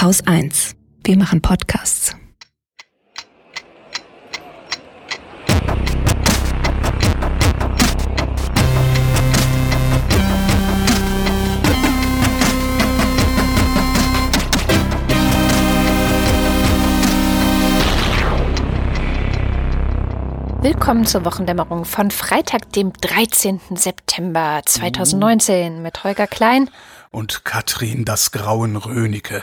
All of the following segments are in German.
Haus 1. Wir machen Podcasts. Willkommen zur Wochendämmerung von Freitag, dem 13. September 2019 mit Holger Klein und Katrin das Grauen Rönecke.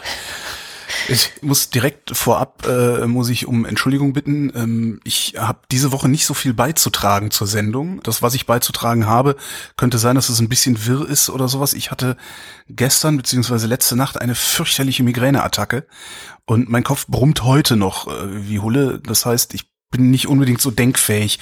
Ich muss direkt vorab, äh, muss ich um Entschuldigung bitten. Ähm, ich habe diese Woche nicht so viel beizutragen zur Sendung. Das, was ich beizutragen habe, könnte sein, dass es ein bisschen wirr ist oder sowas. Ich hatte gestern beziehungsweise letzte Nacht eine fürchterliche Migräneattacke und mein Kopf brummt heute noch äh, wie Hulle. Das heißt, ich bin nicht unbedingt so denkfähig,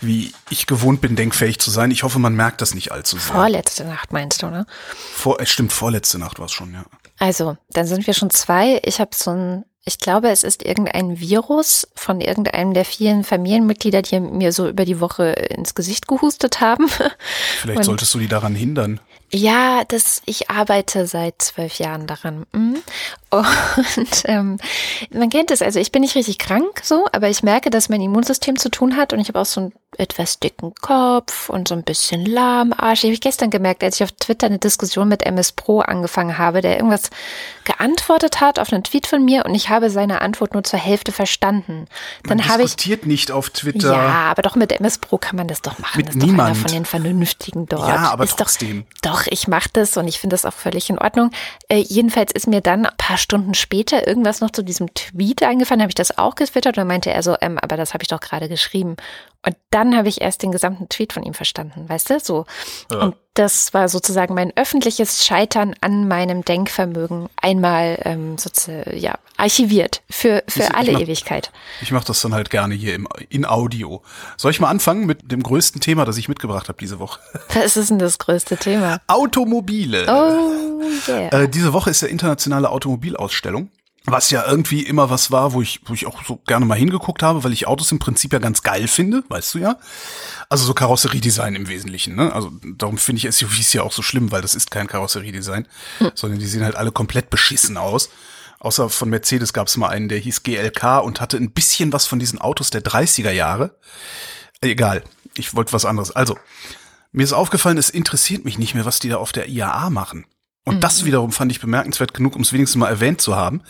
wie ich gewohnt bin, denkfähig zu sein. Ich hoffe, man merkt das nicht allzu sehr. Vorletzte Nacht meinst du, ne? Vor, es stimmt, vorletzte Nacht war es schon, ja. Also, dann sind wir schon zwei. Ich habe so ein, ich glaube, es ist irgendein Virus von irgendeinem der vielen Familienmitglieder, die mir so über die Woche ins Gesicht gehustet haben. Vielleicht Und solltest du die daran hindern. Ja, das, ich arbeite seit zwölf Jahren daran. Mhm. Und ähm, man kennt es, also ich bin nicht richtig krank so, aber ich merke, dass mein Immunsystem zu tun hat und ich habe auch so einen etwas dicken Kopf und so ein bisschen lahm Arsch. Ich habe gestern gemerkt, als ich auf Twitter eine Diskussion mit MS Pro angefangen habe, der irgendwas geantwortet hat auf einen Tweet von mir und ich habe seine Antwort nur zur Hälfte verstanden. Dann man habe ich diskutiert nicht auf Twitter. Ja, aber doch mit MS Pro kann man das doch machen. Mit das ist niemand. doch einer von den Vernünftigen dort. Ja, aber ist trotzdem. Doch, doch, ich mache das und ich finde das auch völlig in Ordnung. Äh, jedenfalls ist mir dann ein paar Stunden später irgendwas noch zu diesem Tweet eingefallen, habe ich das auch getwittert und dann meinte er so, ähm, aber das habe ich doch gerade geschrieben. Und dann habe ich erst den gesamten Tweet von ihm verstanden, weißt du? So. Ja. Und das war sozusagen mein öffentliches Scheitern an meinem Denkvermögen einmal ähm, sozusagen, ja, archiviert für, für ich, alle ich mach, Ewigkeit. Ich mache das dann halt gerne hier im, in Audio. Soll ich mal anfangen mit dem größten Thema, das ich mitgebracht habe diese Woche? Was ist denn das größte Thema? Automobile. Oh, yeah. Äh, diese Woche ist ja internationale Automobilausstellung was ja irgendwie immer was war, wo ich, wo ich auch so gerne mal hingeguckt habe, weil ich Autos im Prinzip ja ganz geil finde, weißt du ja. Also so Karosseriedesign im Wesentlichen, ne? Also darum finde ich SUVs ja auch so schlimm, weil das ist kein Karosseriedesign, hm. sondern die sehen halt alle komplett beschissen aus. Außer von Mercedes gab es mal einen, der hieß GLK und hatte ein bisschen was von diesen Autos der 30er Jahre. Egal, ich wollte was anderes. Also, mir ist aufgefallen, es interessiert mich nicht mehr, was die da auf der IAA machen. Und mhm. das wiederum fand ich bemerkenswert genug, um es wenigstens mal erwähnt zu haben.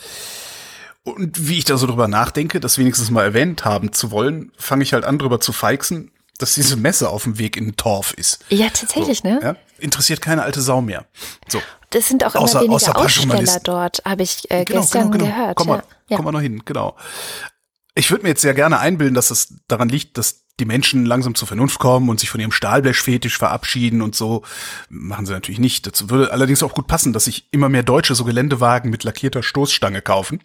Und wie ich da so drüber nachdenke, das wenigstens mal erwähnt haben zu wollen, fange ich halt an, drüber zu feixen, dass diese Messe auf dem Weg in den Torf ist. Ja, tatsächlich, so, ne? Ja? Interessiert keine alte Sau mehr. So. Das sind auch immer außer, weniger außer Aussteller dort, habe ich äh, genau, gestern genau, genau. gehört. Komm mal, ja. komm mal noch hin, genau. Ich würde mir jetzt sehr gerne einbilden, dass es daran liegt, dass die Menschen langsam zur Vernunft kommen und sich von ihrem Stahlblechfetisch verabschieden und so. Machen sie natürlich nicht. Dazu würde allerdings auch gut passen, dass sich immer mehr Deutsche so Geländewagen mit lackierter Stoßstange kaufen.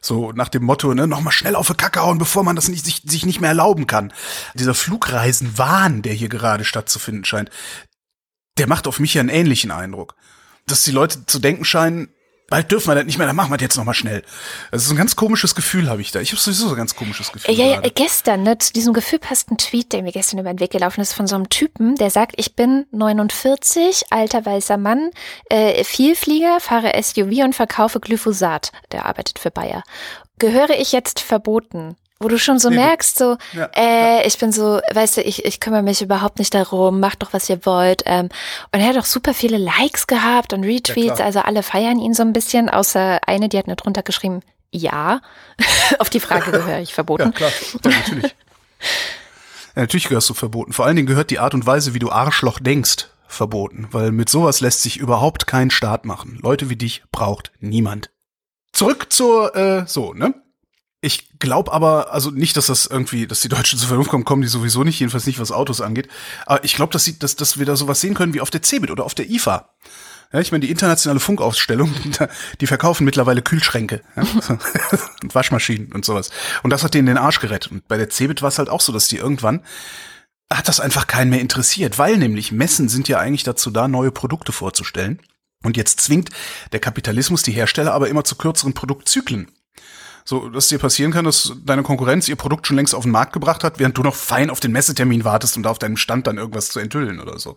So nach dem Motto, ne, nochmal schnell auf die Kacke hauen, bevor man das nicht, sich, sich nicht mehr erlauben kann. Dieser Flugreisenwahn, der hier gerade stattzufinden scheint, der macht auf mich ja einen ähnlichen Eindruck. Dass die Leute zu denken scheinen, bald dürfen wir das nicht mehr, dann machen wir das jetzt nochmal schnell. Das ist ein ganz komisches Gefühl, habe ich da. Ich habe sowieso so ein ganz komisches Gefühl. Ja, ja, gestern, ne, zu diesem Gefühl passt ein Tweet, der mir gestern über den Weg gelaufen ist, von so einem Typen, der sagt, ich bin 49, alter weißer Mann, äh, Vielflieger, fahre SUV und verkaufe Glyphosat. Der arbeitet für Bayer. Gehöre ich jetzt verboten? Wo du schon so nee, merkst, so, ja, äh, ja. ich bin so, weißt du, ich, ich kümmere mich überhaupt nicht darum, macht doch, was ihr wollt. Ähm, und er hat auch super viele Likes gehabt und Retweets, ja, also alle feiern ihn so ein bisschen, außer eine, die hat nur drunter geschrieben, ja. Auf die Frage gehöre ich verboten. Ja, klar, natürlich. natürlich gehörst du verboten. Vor allen Dingen gehört die Art und Weise, wie du Arschloch denkst, verboten. Weil mit sowas lässt sich überhaupt kein Staat machen. Leute wie dich braucht niemand. Zurück zur, äh, so, ne? Ich glaube aber, also nicht, dass das irgendwie, dass die Deutschen zur Vernunft kommen, kommen die sowieso nicht, jedenfalls nicht, was Autos angeht. Aber ich glaube, dass, sie, dass, dass wir da sowas sehen können wie auf der CeBIT oder auf der IFA. Ja, ich meine, die internationale Funkausstellung, die verkaufen mittlerweile Kühlschränke ja, und Waschmaschinen und sowas. Und das hat denen den Arsch gerettet. Und bei der CeBIT war es halt auch so, dass die irgendwann hat das einfach keinen mehr interessiert, weil nämlich Messen sind ja eigentlich dazu da, neue Produkte vorzustellen. Und jetzt zwingt der Kapitalismus die Hersteller aber immer zu kürzeren Produktzyklen. So, dass dir passieren kann, dass deine Konkurrenz ihr Produkt schon längst auf den Markt gebracht hat, während du noch fein auf den Messetermin wartest, um da auf deinem Stand dann irgendwas zu enthüllen oder so.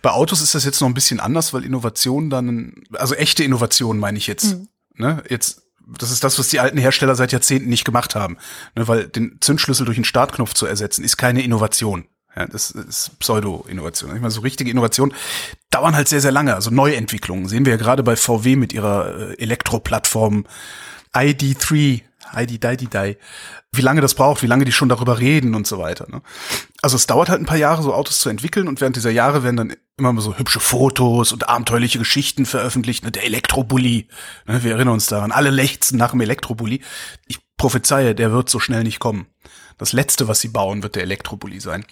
Bei Autos ist das jetzt noch ein bisschen anders, weil Innovation dann, also echte Innovation meine ich jetzt. Mhm. Ne? Jetzt, das ist das, was die alten Hersteller seit Jahrzehnten nicht gemacht haben. Ne? Weil den Zündschlüssel durch einen Startknopf zu ersetzen, ist keine Innovation. Ja, das ist Pseudo-Innovation. Ich meine, so richtige Innovationen dauern halt sehr, sehr lange. Also Neuentwicklungen sehen wir ja gerade bei VW mit ihrer äh, Elektroplattform ID3, ID, die, die, wie lange das braucht, wie lange die schon darüber reden und so weiter. Ne? Also es dauert halt ein paar Jahre, so Autos zu entwickeln und während dieser Jahre werden dann immer so hübsche Fotos und abenteuerliche Geschichten veröffentlicht. Ne? Der Elektrobully, ne? wir erinnern uns daran, alle lechzen nach dem Elektrobully. Ich prophezeie, der wird so schnell nicht kommen. Das letzte, was sie bauen, wird der Elektrobully sein.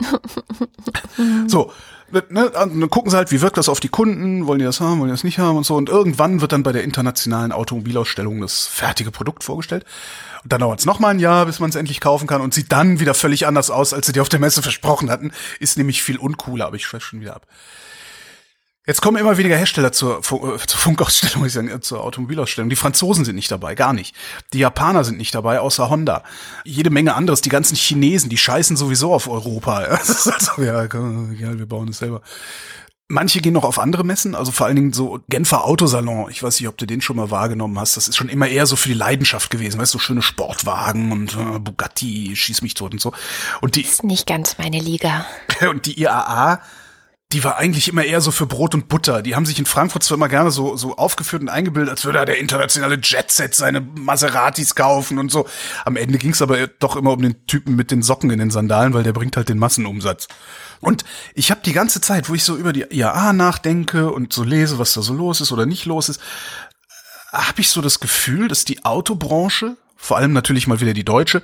so, ne, dann gucken sie halt, wie wirkt das auf die Kunden, wollen die das haben, wollen die das nicht haben und so. Und irgendwann wird dann bei der internationalen Automobilausstellung das fertige Produkt vorgestellt. Und dann dauert es nochmal ein Jahr, bis man es endlich kaufen kann und sieht dann wieder völlig anders aus, als sie dir auf der Messe versprochen hatten. Ist nämlich viel uncooler, aber ich schweife schon wieder ab. Jetzt kommen immer weniger Hersteller zur, äh, zur Funkausstellung, ich sage, zur Automobilausstellung. Die Franzosen sind nicht dabei, gar nicht. Die Japaner sind nicht dabei, außer Honda. Jede Menge anderes. Die ganzen Chinesen, die scheißen sowieso auf Europa. Also, ja, ja, wir bauen es selber. Manche gehen noch auf andere Messen, also vor allen Dingen so Genfer Autosalon. Ich weiß nicht, ob du den schon mal wahrgenommen hast. Das ist schon immer eher so für die Leidenschaft gewesen. Weißt du, so schöne Sportwagen und äh, Bugatti, schieß mich tot und so. Und die. Das ist nicht ganz meine Liga. Und die IAA die war eigentlich immer eher so für Brot und Butter. Die haben sich in Frankfurt zwar immer gerne so, so aufgeführt und eingebildet, als würde da der internationale Jetset seine Maseratis kaufen und so. Am Ende ging es aber doch immer um den Typen mit den Socken in den Sandalen, weil der bringt halt den Massenumsatz. Und ich habe die ganze Zeit, wo ich so über die IAA nachdenke und so lese, was da so los ist oder nicht los ist, habe ich so das Gefühl, dass die Autobranche, vor allem natürlich mal wieder die deutsche,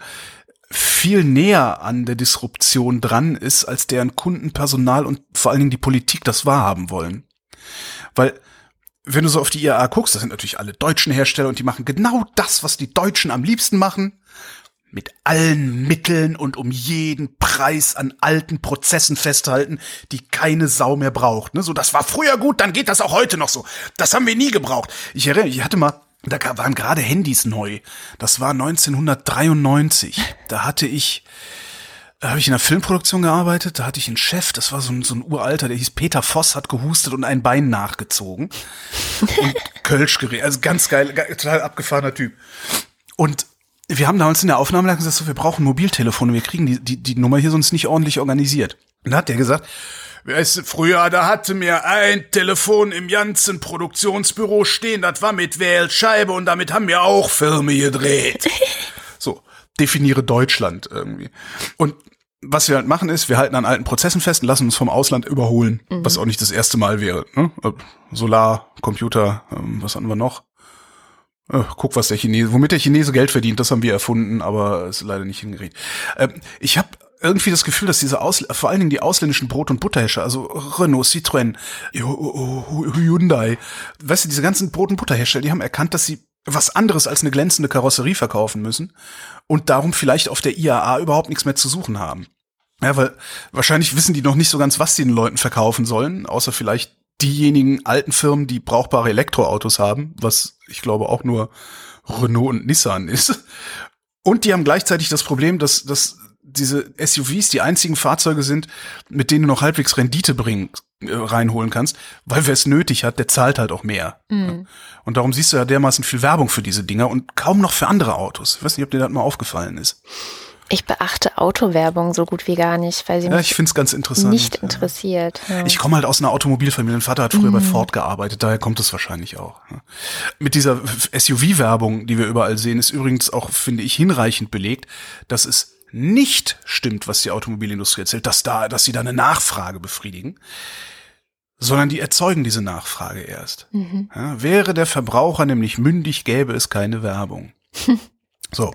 viel näher an der Disruption dran ist, als deren Kundenpersonal und vor allen Dingen die Politik das wahrhaben wollen. Weil wenn du so auf die IAA guckst, das sind natürlich alle deutschen Hersteller und die machen genau das, was die Deutschen am liebsten machen. Mit allen Mitteln und um jeden Preis an alten Prozessen festhalten, die keine Sau mehr braucht. Ne? So, das war früher gut, dann geht das auch heute noch so. Das haben wir nie gebraucht. Ich erinnere, ich hatte mal da waren gerade Handys neu. Das war 1993. Da hatte ich, da habe ich in einer Filmproduktion gearbeitet. Da hatte ich einen Chef, das war so ein, so ein Uralter, der hieß Peter Voss, hat gehustet und ein Bein nachgezogen. Und Kölsch geredet. Also ganz geil, total abgefahrener Typ. Und wir haben damals in der Aufnahme gesagt, so, wir brauchen Mobiltelefone, wir kriegen die, die, die Nummer hier sonst nicht ordentlich organisiert. Und da hat der gesagt, Weißt du, früher, da hatte mir ein Telefon im ganzen Produktionsbüro stehen, das war mit Wählscheibe und damit haben wir auch Filme gedreht. so, definiere Deutschland irgendwie. Und was wir halt machen ist, wir halten an alten Prozessen fest und lassen uns vom Ausland überholen, mhm. was auch nicht das erste Mal wäre. Ne? Äh, Solar, Computer, ähm, was hatten wir noch? Äh, guck, was der Chinese, womit der Chinese Geld verdient, das haben wir erfunden, aber ist leider nicht hingekriegt. Ähm, ich habe irgendwie das Gefühl, dass diese Aus vor allen Dingen die ausländischen Brot- und Butterhersteller, also Renault, Citroën, Hyundai, weißt du, diese ganzen Brot- und Butterhersteller, die haben erkannt, dass sie was anderes als eine glänzende Karosserie verkaufen müssen und darum vielleicht auf der IAA überhaupt nichts mehr zu suchen haben. Ja, weil wahrscheinlich wissen die noch nicht so ganz, was sie den Leuten verkaufen sollen, außer vielleicht diejenigen alten Firmen, die brauchbare Elektroautos haben, was ich glaube auch nur Renault und Nissan ist. Und die haben gleichzeitig das Problem, dass, dass diese SUVs die einzigen Fahrzeuge sind, mit denen du noch halbwegs Rendite bringen, äh, reinholen kannst, weil wer es nötig hat, der zahlt halt auch mehr. Mhm. Und darum siehst du ja dermaßen viel Werbung für diese Dinger und kaum noch für andere Autos. Ich weiß nicht, ob dir das mal aufgefallen ist. Ich beachte Autowerbung so gut wie gar nicht, weil sie ja, mich ich find's ganz interessant. nicht interessiert. Ja. Ich komme halt aus einer Automobilfamilie. Mein Vater hat früher mhm. bei Ford gearbeitet, daher kommt es wahrscheinlich auch. Mit dieser SUV-Werbung, die wir überall sehen, ist übrigens auch, finde ich, hinreichend belegt, dass es nicht stimmt, was die Automobilindustrie erzählt, dass da, dass sie da eine Nachfrage befriedigen, sondern die erzeugen diese Nachfrage erst. Mhm. Ja, wäre der Verbraucher nämlich mündig, gäbe es keine Werbung. so.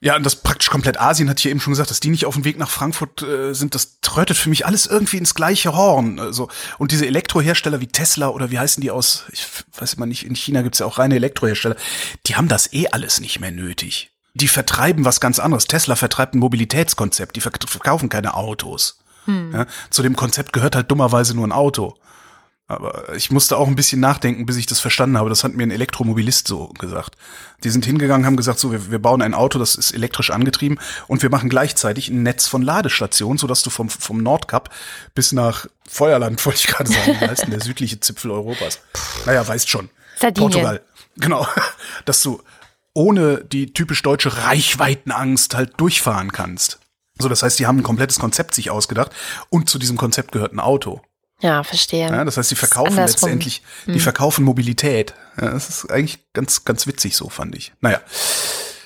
Ja, und das praktisch komplett Asien hat hier eben schon gesagt, dass die nicht auf dem Weg nach Frankfurt äh, sind. Das trötet für mich alles irgendwie ins gleiche Horn. Also, und diese Elektrohersteller wie Tesla oder wie heißen die aus, ich weiß immer nicht, in China gibt's ja auch reine Elektrohersteller, die haben das eh alles nicht mehr nötig die vertreiben was ganz anderes. Tesla vertreibt ein Mobilitätskonzept, die verkaufen keine Autos. Hm. Ja, zu dem Konzept gehört halt dummerweise nur ein Auto. Aber ich musste auch ein bisschen nachdenken, bis ich das verstanden habe. Das hat mir ein Elektromobilist so gesagt. Die sind hingegangen, haben gesagt, so, wir, wir bauen ein Auto, das ist elektrisch angetrieben und wir machen gleichzeitig ein Netz von Ladestationen, sodass du vom, vom Nordkap bis nach Feuerland, wollte ich gerade sagen, heißt der südliche Zipfel Europas? Naja, weißt schon. Sardinien. Portugal. Genau. Dass du ohne die typisch deutsche Reichweitenangst halt durchfahren kannst. So, das heißt, die haben ein komplettes Konzept sich ausgedacht und zu diesem Konzept gehört ein Auto. Ja, verstehe. Ja, das heißt, die verkaufen letztendlich, die Hm. verkaufen Mobilität. Ja, das ist eigentlich ganz, ganz witzig so, fand ich. Naja.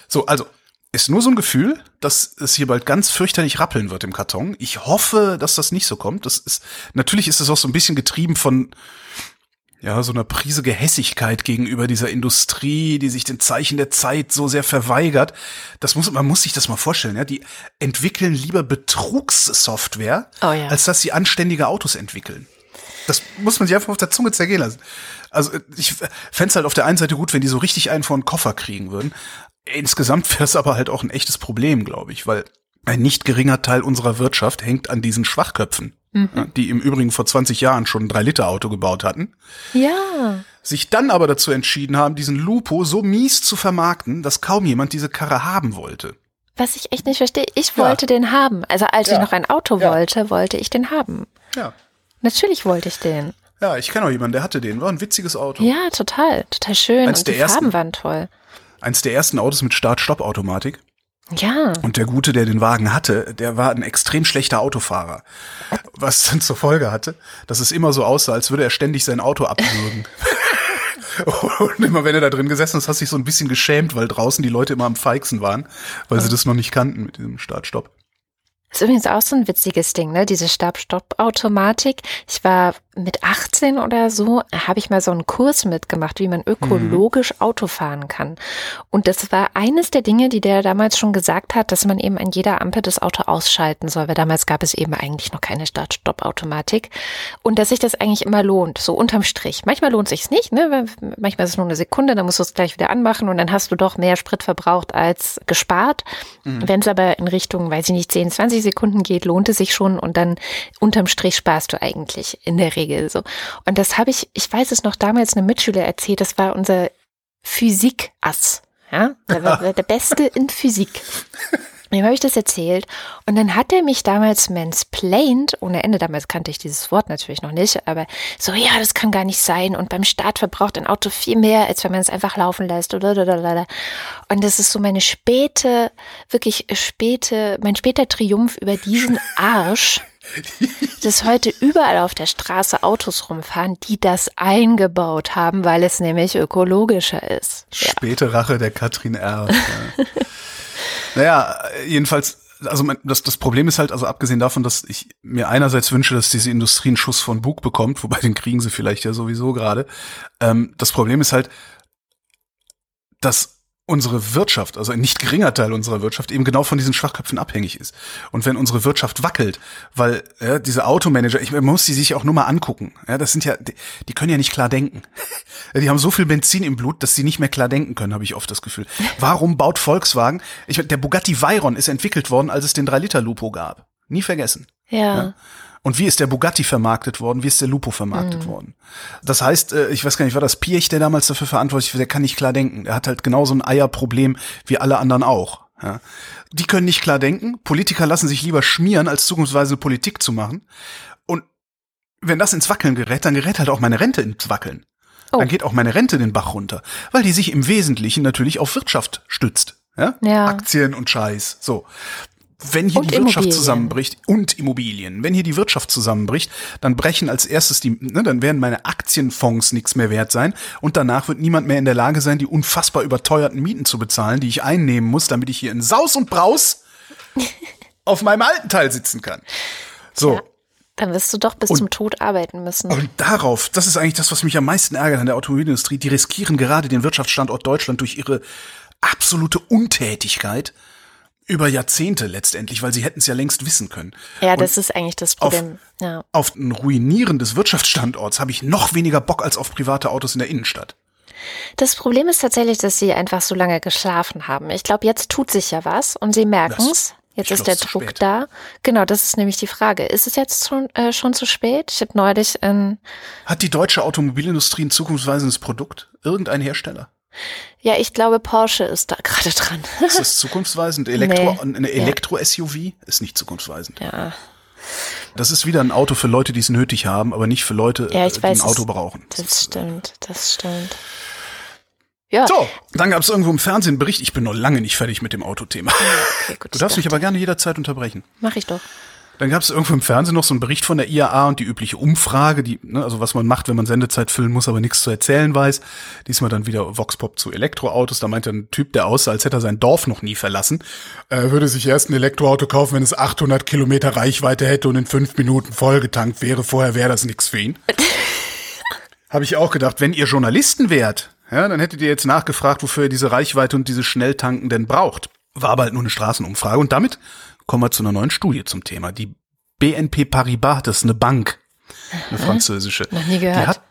So, also, ist nur so ein Gefühl, dass es hier bald ganz fürchterlich rappeln wird im Karton. Ich hoffe, dass das nicht so kommt. Das ist, natürlich ist es auch so ein bisschen getrieben von, ja, so einer Prise Gehässigkeit gegenüber dieser Industrie, die sich den Zeichen der Zeit so sehr verweigert. Das muss, man muss sich das mal vorstellen, ja. Die entwickeln lieber Betrugssoftware, Oh ja. als dass sie anständige Autos entwickeln. Das muss man sich einfach auf der Zunge zergehen lassen. Also ich fände halt auf der einen Seite gut, wenn die so richtig einen vor den Koffer kriegen würden. Insgesamt wäre es aber halt auch ein echtes Problem, glaube ich, weil ein nicht geringer Teil unserer Wirtschaft hängt an diesen Schwachköpfen, ja, die im Übrigen vor 20 Jahren schon ein 3-Liter-Auto gebaut hatten, Ja. sich dann aber dazu entschieden haben, diesen Lupo so mies zu vermarkten, dass kaum jemand diese Karre haben wollte. Was ich echt nicht verstehe, ich Ja. wollte den haben. Also als Ja. ich noch ein Auto Ja. wollte, wollte ich den haben. Ja. Natürlich wollte ich den. Ja, ich kenne auch jemanden, der hatte den. War ein witziges Auto. Ja, total. Total schön. Eins Und die der ersten. Farben waren toll. Eins der ersten Autos mit Start-Stopp-Automatik. Ja. Und der Gute, der den Wagen hatte, der war ein extrem schlechter Autofahrer. Was dann zur Folge hatte, dass es immer so aussah, als würde er ständig sein Auto abwürgen. Und immer wenn er da drin gesessen ist, hast du dich so ein bisschen geschämt, weil draußen die Leute immer am feigsten waren, weil sie das noch nicht kannten mit diesem Start-Stopp. Ist übrigens auch so ein witziges Ding, ne? Diese Stab-Stopp-Automatik. Ich war mit 18 oder so, habe ich mal so einen Kurs mitgemacht, wie man ökologisch Auto fahren kann. Und das war eines der Dinge, die der damals schon gesagt hat, dass man eben an jeder Ampel das Auto ausschalten soll, weil damals gab es eben eigentlich noch keine Start-Stopp-Automatik. Und dass sich das eigentlich immer lohnt, so unterm Strich. Manchmal lohnt sich's nicht, ne? Manchmal ist es nur eine Sekunde, dann musst du es gleich wieder anmachen und dann hast du doch mehr Sprit verbraucht als gespart. Wenn es aber in Richtung, weiß ich nicht, 10, 20 Sekunden geht, lohnt es sich schon und dann unterm Strich sparst du eigentlich in der Regel so. Und das habe ich, ich weiß es noch damals einem Mitschüler erzählt, das war unser Physik-Ass. Ja, der war der Beste in Physik. Dem habe ich das erzählt und dann hat er mich damals mansplained, ohne Ende, damals kannte ich dieses Wort natürlich noch nicht, aber so, ja, das kann gar nicht sein und beim Start verbraucht ein Auto viel mehr, als wenn man es einfach laufen lässt. Und das ist so meine späte, wirklich späte, mein später Triumph über diesen Arsch, dass heute überall auf der Straße Autos rumfahren, die das eingebaut haben, weil es nämlich ökologischer ist. Ja. Späte Rache der Katrin R. Ja. naja, jedenfalls, also mein, das, das Problem ist halt, also abgesehen davon, dass ich mir einerseits wünsche, dass diese Industrie einen Schuss von Bug bekommt, wobei den kriegen sie vielleicht ja sowieso gerade. Ähm, das Problem ist halt, dass unsere Wirtschaft, also ein nicht geringer Teil unserer Wirtschaft, eben genau von diesen Schwachköpfen abhängig ist. Und wenn unsere Wirtschaft wackelt, weil ja, diese Automanager, ich man muss die sich auch nur mal angucken. Ja, das sind ja, die, die können ja nicht klar denken. Ja, Die haben so viel Benzin im Blut, dass sie nicht mehr klar denken können, habe ich oft das Gefühl. Warum baut Volkswagen? Ich, der Bugatti Veyron ist entwickelt worden, als es den 3-Liter-Lupo gab. Nie vergessen. Ja. Und wie ist der Bugatti vermarktet worden? Wie ist der Lupo vermarktet Mhm. worden? Das heißt, äh, ich weiß gar nicht, war das Piech, der damals dafür verantwortlich war, der kann nicht klar denken. Der hat halt genauso ein Eierproblem wie alle anderen auch. Ja. Die können nicht klar denken. Politiker lassen sich lieber schmieren, als zukunftsweise Politik zu machen. Und wenn das ins Wackeln gerät, dann gerät halt auch meine Rente ins Wackeln. Oh. Dann geht auch meine Rente den Bach runter, weil die sich im Wesentlichen natürlich auf Wirtschaft stützt. Ja? Ja. Aktien und Scheiß. So. Wenn hier Und die Wirtschaft Immobilien. zusammenbricht und Immobilien, wenn hier die Wirtschaft zusammenbricht, dann brechen als erstes die, ne, dann werden meine Aktienfonds nichts mehr wert sein und danach wird niemand mehr in der Lage sein, die unfassbar überteuerten Mieten zu bezahlen, die ich einnehmen muss, damit ich hier in Saus und Braus auf meinem alten Teil sitzen kann. So. Ja. Dann wirst du doch bis Und- zum Tod arbeiten müssen. Und darauf, das ist eigentlich das, was mich am meisten ärgert an der Automobilindustrie, die riskieren gerade den Wirtschaftsstandort Deutschland durch ihre absolute Untätigkeit über Jahrzehnte letztendlich, weil sie hätten es ja längst wissen können. Ja, Und das ist eigentlich das auf- Problem. ja. auf ein Ruinieren des Wirtschaftsstandorts habe ich noch weniger Bock als auf private Autos in der Innenstadt. Das Problem ist tatsächlich, dass sie einfach so lange geschlafen haben. Ich glaube, jetzt tut sich ja was und sie merken es. Jetzt ist der Druck spät. da. Genau, das ist nämlich die Frage. Ist es jetzt schon, äh, schon zu spät? Ich habe neulich in, Hat die deutsche Automobilindustrie ein zukunftsweisendes Produkt? Irgendein Hersteller? Ja, ich glaube, Porsche ist da gerade dran. Ist das zukunftsweisend? Elektro, Nee. eine Ja. Elektro-SUV ist nicht zukunftsweisend. ja. Das ist wieder ein Auto für Leute, die es nötig haben, aber nicht für Leute, Ja, ich die weiß, ein Auto brauchen. Das stimmt, das stimmt. Ja, So, dann gab es irgendwo im Fernsehen einen Bericht. Ich bin noch lange nicht fertig mit dem Autothema. okay, gut. Du darfst ich mich aber gerne jederzeit unterbrechen. Mach ich doch. Dann gab es irgendwo im Fernsehen noch so einen Bericht von der IAA und die übliche Umfrage, die, ne, also was man macht, wenn man Sendezeit füllen muss, aber nichts zu erzählen weiß. Diesmal dann wieder Voxpop zu Elektroautos. Da meinte ein Typ, der aussah, als hätte er sein Dorf noch nie verlassen, äh, würde sich erst ein Elektroauto kaufen, wenn es 800 Kilometer Reichweite hätte und in fünf Minuten vollgetankt wäre. Vorher wäre das nichts für ihn. Habe ich auch gedacht, wenn ihr Journalisten wärt, ja, dann hättet ihr jetzt nachgefragt, wofür ihr diese Reichweite und diese Schnelltanken denn braucht. War aber halt nur eine Straßenumfrage. Und damit kommen wir zu einer neuen Studie zum Thema. Die BNP Paribas, das ist eine Bank, eine französische. Noch nie gehört. Die hat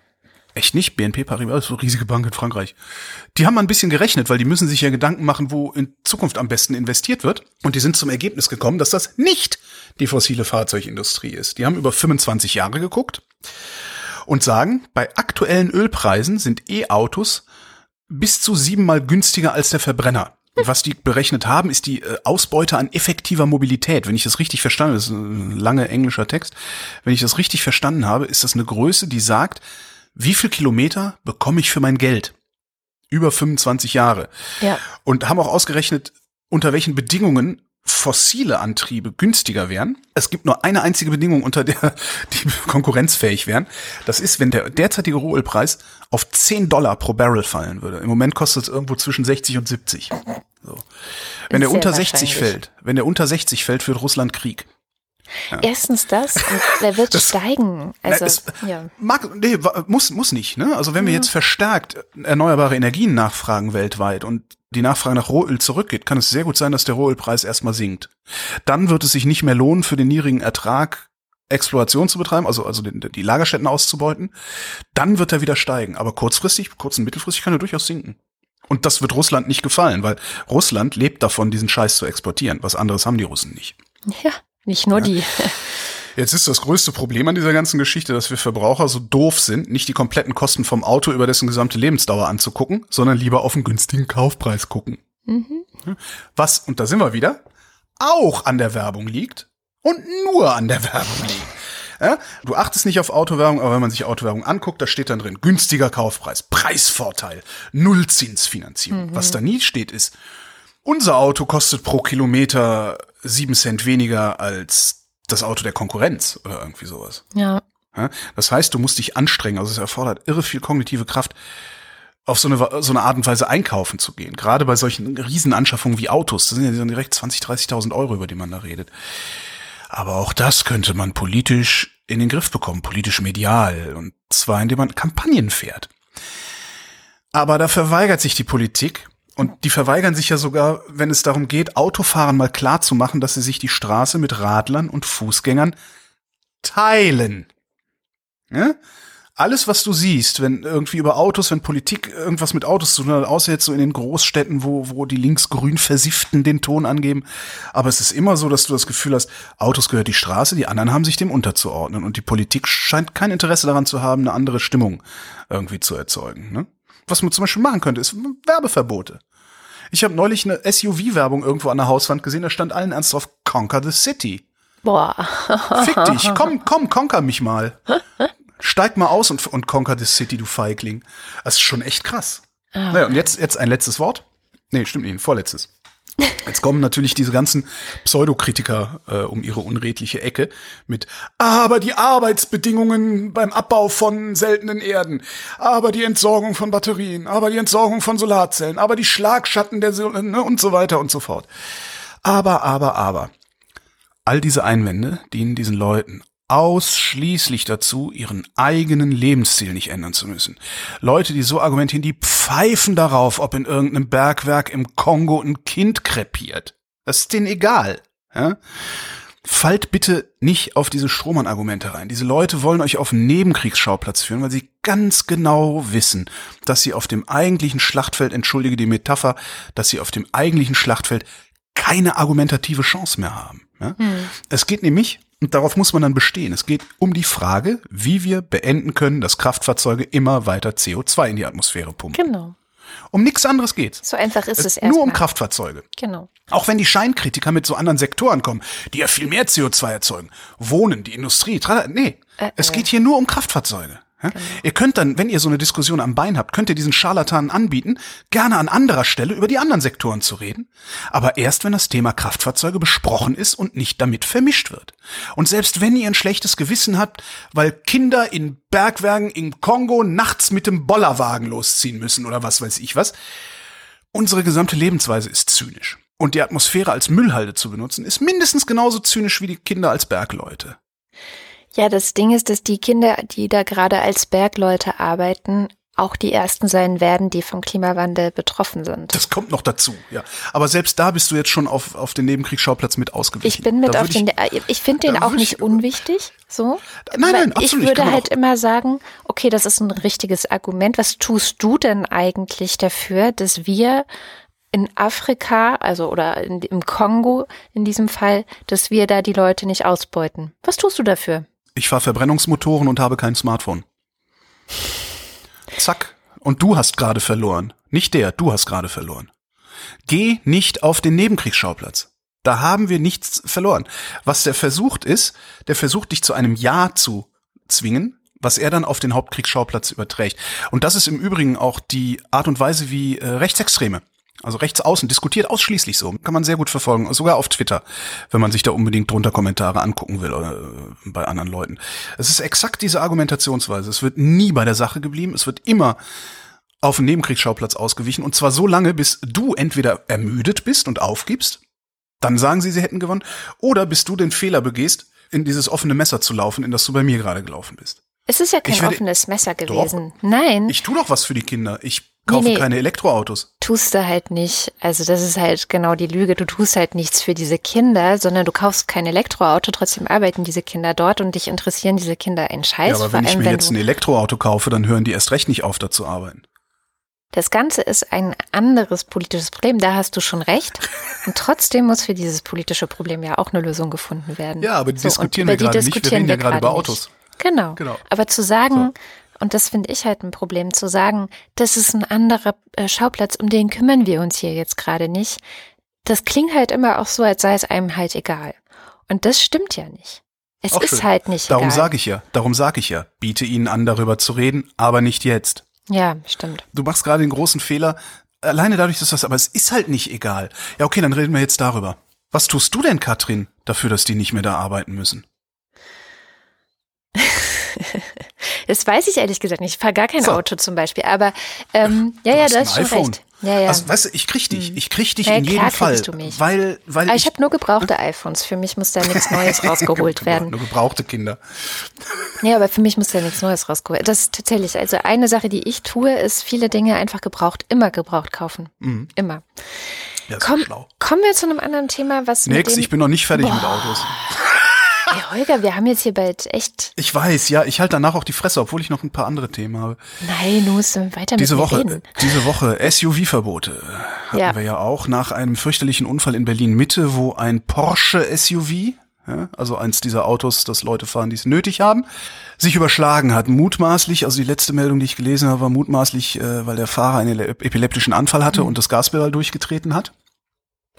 Echt nicht? BNP Paribas ist so eine riesige Bank in Frankreich. Die haben mal ein bisschen gerechnet, weil die müssen sich ja Gedanken machen, wo in Zukunft am besten investiert wird. Und die sind zum Ergebnis gekommen, dass das nicht die fossile Fahrzeugindustrie ist. Die haben über 25 Jahre geguckt und sagen, bei aktuellen Ölpreisen sind E-Autos bis zu siebenmal günstiger als der Verbrenner. Was die berechnet haben, ist die äh, Ausbeute an effektiver Mobilität. Wenn ich das richtig verstanden habe, das ist ein langer englischer Text, wenn ich das richtig verstanden habe, ist das eine Größe, die sagt, wie viel Kilometer bekomme ich für mein Geld? Über 25 Jahre. Ja. Und haben auch ausgerechnet, unter welchen Bedingungen fossile Antriebe günstiger wären. Es gibt nur eine einzige Bedingung, unter der die konkurrenzfähig wären. Das ist, wenn der derzeitige Rohölpreis auf 10 Dollar pro Barrel fallen würde. Im Moment kostet es irgendwo zwischen 60 und 70. So. Wenn der unter 60 wahrscheinlich. fällt, wenn der unter 60 fällt, führt Russland Krieg. Erstens das und der wird steigen. Also, es- ja. Mag, nee, muss, muss nicht. Ne? Also wenn wir jetzt verstärkt erneuerbare Energien nachfragen weltweit und die Nachfrage nach Rohöl zurückgeht, kann es sehr gut sein, dass der Rohölpreis erstmal sinkt. Dann wird es sich nicht mehr lohnen, für den niedrigen Ertrag Exploration zu betreiben, also, also den, die Lagerstätten auszubeuten. Dann wird er wieder steigen. Aber kurzfristig, kurz- und mittelfristig kann er durchaus sinken. Und das wird Russland nicht gefallen, weil Russland lebt davon, diesen Scheiß zu exportieren. Was anderes haben die Russen nicht. ja, nicht nur die. Jetzt ist das größte Problem an dieser ganzen Geschichte, dass wir Verbraucher so doof sind, nicht die kompletten Kosten vom Auto über dessen gesamte Lebensdauer anzugucken, sondern lieber auf den günstigen Kaufpreis gucken. Mhm. Was, und da sind wir wieder, auch an der Werbung liegt und nur an der Werbung liegt. Ja, du achtest nicht auf Autowerbung, aber wenn man sich Autowerbung anguckt, da steht dann drin günstiger Kaufpreis, Preisvorteil, Nullzinsfinanzierung. Was da nie steht ist, unser Auto kostet pro Kilometer sieben Cent weniger als das Auto der Konkurrenz oder irgendwie sowas. Ja. Das heißt, du musst dich anstrengen. Also es erfordert irre viel kognitive Kraft, auf so eine, so eine Art und Weise einkaufen zu gehen. Gerade bei solchen Riesenanschaffungen wie Autos. Das sind ja dann direkt 20, 30.000 Euro, über die man da redet. Aber auch das könnte man politisch in den Griff bekommen, politisch medial. Und zwar, indem man Kampagnen fährt. Aber da verweigert sich die Politik. Und die verweigern sich ja sogar, wenn es darum geht, Autofahrern mal klar zu machen, dass sie sich die Straße mit Radlern und Fußgängern teilen. Ja? Alles, was du siehst, wenn irgendwie über Autos, wenn Politik irgendwas mit Autos zu tun hat, außer jetzt so in den Großstädten, wo, wo die linksgrün Versifften den Ton angeben. Aber es ist immer so, dass du das Gefühl hast, Autos gehört die Straße, die anderen haben sich dem unterzuordnen. Und die Politik scheint kein Interesse daran zu haben, eine andere Stimmung irgendwie zu erzeugen. Ne? Was man zum Beispiel machen könnte, ist Werbeverbote. Ich habe neulich eine SUV-Werbung irgendwo an der Hauswand gesehen, da stand allen ernst drauf, Conquer the City. Boah. Fick dich, komm, komm, conquer mich mal. Steig mal aus und, und conquer the city, du Feigling. Das ist schon echt krass. Naja, und jetzt, jetzt ein letztes Wort. Nee, stimmt nicht, ein vorletztes. Jetzt kommen natürlich diese ganzen Pseudokritiker äh, um ihre unredliche Ecke mit, aber die Arbeitsbedingungen beim Abbau von seltenen Erden, aber die Entsorgung von Batterien, aber die Entsorgung von Solarzellen, aber die Schlagschatten der Sol ne, und so weiter und so fort. Aber, aber, aber. All diese Einwände dienen diesen Leuten ausschließlich dazu, ihren eigenen Lebensstil nicht ändern zu müssen. Leute, die so argumentieren, die pfeifen darauf, ob in irgendeinem Bergwerk im Kongo ein Kind krepiert. Das ist denen egal. Ja? Fallt bitte nicht auf diese Strohmann-Argumente rein. Diese Leute wollen euch auf einen Nebenkriegsschauplatz führen, weil sie ganz genau wissen, dass sie auf dem eigentlichen Schlachtfeld, entschuldige die Metapher, dass sie auf dem eigentlichen Schlachtfeld keine argumentative Chance mehr haben. Ja? Es geht nämlich, und darauf muss man dann bestehen, es geht um die Frage, wie wir beenden können, dass Kraftfahrzeuge immer weiter CO2 in die Atmosphäre pumpen. Genau. Um nichts anderes geht's. So einfach ist es, es erstmal. nur um Kraftfahrzeuge. Genau. Auch wenn die Scheinkritiker mit so anderen Sektoren kommen, die ja viel mehr CO2 erzeugen. Wohnen, die Industrie, tralala. nee. Äh, es äh. geht hier nur um Kraftfahrzeuge. Ja? Ihr könnt dann, wenn ihr so eine Diskussion am Bein habt, könnt ihr diesen Scharlatanen anbieten, gerne an anderer Stelle über die anderen Sektoren zu reden, aber erst wenn das Thema Kraftfahrzeuge besprochen ist und nicht damit vermischt wird. Und selbst wenn ihr ein schlechtes Gewissen habt, weil Kinder in Bergwerken im Kongo nachts mit dem Bollerwagen losziehen müssen oder was weiß ich was, unsere gesamte Lebensweise ist zynisch. Und die Atmosphäre als Müllhalde zu benutzen, ist mindestens genauso zynisch wie die Kinder als Bergleute. Ja, das Ding ist, dass die Kinder, die da gerade als Bergleute arbeiten, auch die ersten sein werden, die vom Klimawandel betroffen sind. Das kommt noch dazu, ja. Aber selbst da bist du jetzt schon auf, auf den Nebenkriegsschauplatz mit ausgewichen. Ich bin mit Da auf den, ich, ich finde den auch nicht ich- unwichtig, so. Nein, nein, absolut, Ich würde halt immer sagen, okay, das ist ein richtiges Argument. Was tust du denn eigentlich dafür, dass wir in Afrika, also oder in, im Kongo in diesem Fall, dass wir da die Leute nicht ausbeuten? Was tust du dafür? Ich fahre Verbrennungsmotoren und habe kein Smartphone. Zack. Und du hast gerade verloren. Nicht der, du hast gerade verloren. Geh nicht auf den Nebenkriegsschauplatz. Da haben wir nichts verloren. Was der versucht ist, der versucht dich zu einem Ja zu zwingen, was er dann auf den Hauptkriegsschauplatz überträgt. Und das ist im Übrigen auch die Art und Weise, wie äh, Rechtsextreme, also Rechtsaußen, diskutiert ausschließlich so. Kann man sehr gut verfolgen, sogar auf Twitter, wenn man sich da unbedingt drunter Kommentare angucken will oder äh, bei anderen Leuten. Es ist exakt diese Argumentationsweise. Es wird nie bei der Sache geblieben. Es wird immer auf den Nebenkriegsschauplatz ausgewichen. Und zwar so lange, bis du entweder ermüdet bist und aufgibst, dann sagen sie, sie hätten gewonnen, oder bis du den Fehler begehst, in dieses offene Messer zu laufen, in das du bei mir gerade gelaufen bist. Es ist ja kein werde- offenes Messer gewesen. Nein, Ich tu doch was für die Kinder. Ich kaufe Nee, nee. keine Elektroautos. tust du halt nicht. Also das ist halt genau die Lüge. Du tust halt nichts für diese Kinder, sondern du kaufst kein Elektroauto. Trotzdem arbeiten diese Kinder dort und dich interessieren diese Kinder ein Scheiß. Ja, aber wenn ich allem, mir wenn jetzt ein Elektroauto kaufe, dann hören die erst recht nicht auf, da zu arbeiten. das Ganze ist ein anderes politisches Problem. Da hast du schon recht. Und trotzdem muss für dieses politische Problem ja auch eine Lösung gefunden werden. Ja, aber die und diskutieren wir gerade nicht. Wir reden ja gerade über nicht. Autos. Genau. Genau. Aber zu sagen, und das finde ich halt ein Problem, zu sagen, das ist ein anderer äh, Schauplatz, um den kümmern wir uns hier jetzt gerade nicht, das klingt halt immer auch so, als sei es einem halt egal. Und das stimmt ja nicht. Es Auch ist schön. halt nicht Darum egal. sage ich ja, darum sage ich ja, biete ihnen an, darüber zu reden, aber nicht jetzt. Ja, stimmt. Du machst gerade den großen Fehler, alleine dadurch, dass das, aber es ist halt nicht egal. Ja, okay, dann reden wir jetzt darüber. Was tust du denn, Katrin, dafür, dass die nicht mehr da arbeiten müssen? Das weiß ich ehrlich gesagt nicht. Ich fahre gar kein So. Auto zum Beispiel. Aber ähm, ja, Du ja, du hast schon iPhone. recht. Ja, ja. Also, weißt du, ich krieg dich, ich krieg dich Ja, in jedem Fall, du mich. weil, weil Aber ich habe nur gebrauchte iPhones. Für mich muss da nichts Neues rausgeholt werden. Nur gebrauchte Kinder. Nee, aber für mich muss da nichts Neues rausgeholt. Das ist tatsächlich, also eine Sache, die ich tue, ist viele Dinge einfach gebraucht, immer gebraucht kaufen. Immer. Ja, Komm, schlau. kommen wir zu einem anderen Thema, was Nix, ich bin noch nicht fertig mit Autos. Hey, Holger, wir haben jetzt hier bald echt, Ich weiß, ja, ich halte danach auch die Fresse, obwohl ich noch ein paar andere Themen habe. nein, du musst weiter Diese mit Woche, reden. diese Woche SUV-Verbote hatten Ja. wir ja auch nach einem fürchterlichen Unfall in Berlin Mitte, wo ein Porsche SUV, ja, also eins dieser Autos, das Leute fahren, die es nötig haben, sich überschlagen hat. Mutmaßlich, also die letzte Meldung, die ich gelesen habe, war mutmaßlich, äh, weil der Fahrer einen epileptischen Anfall hatte Mhm. und das Gaspedal durchgetreten hat.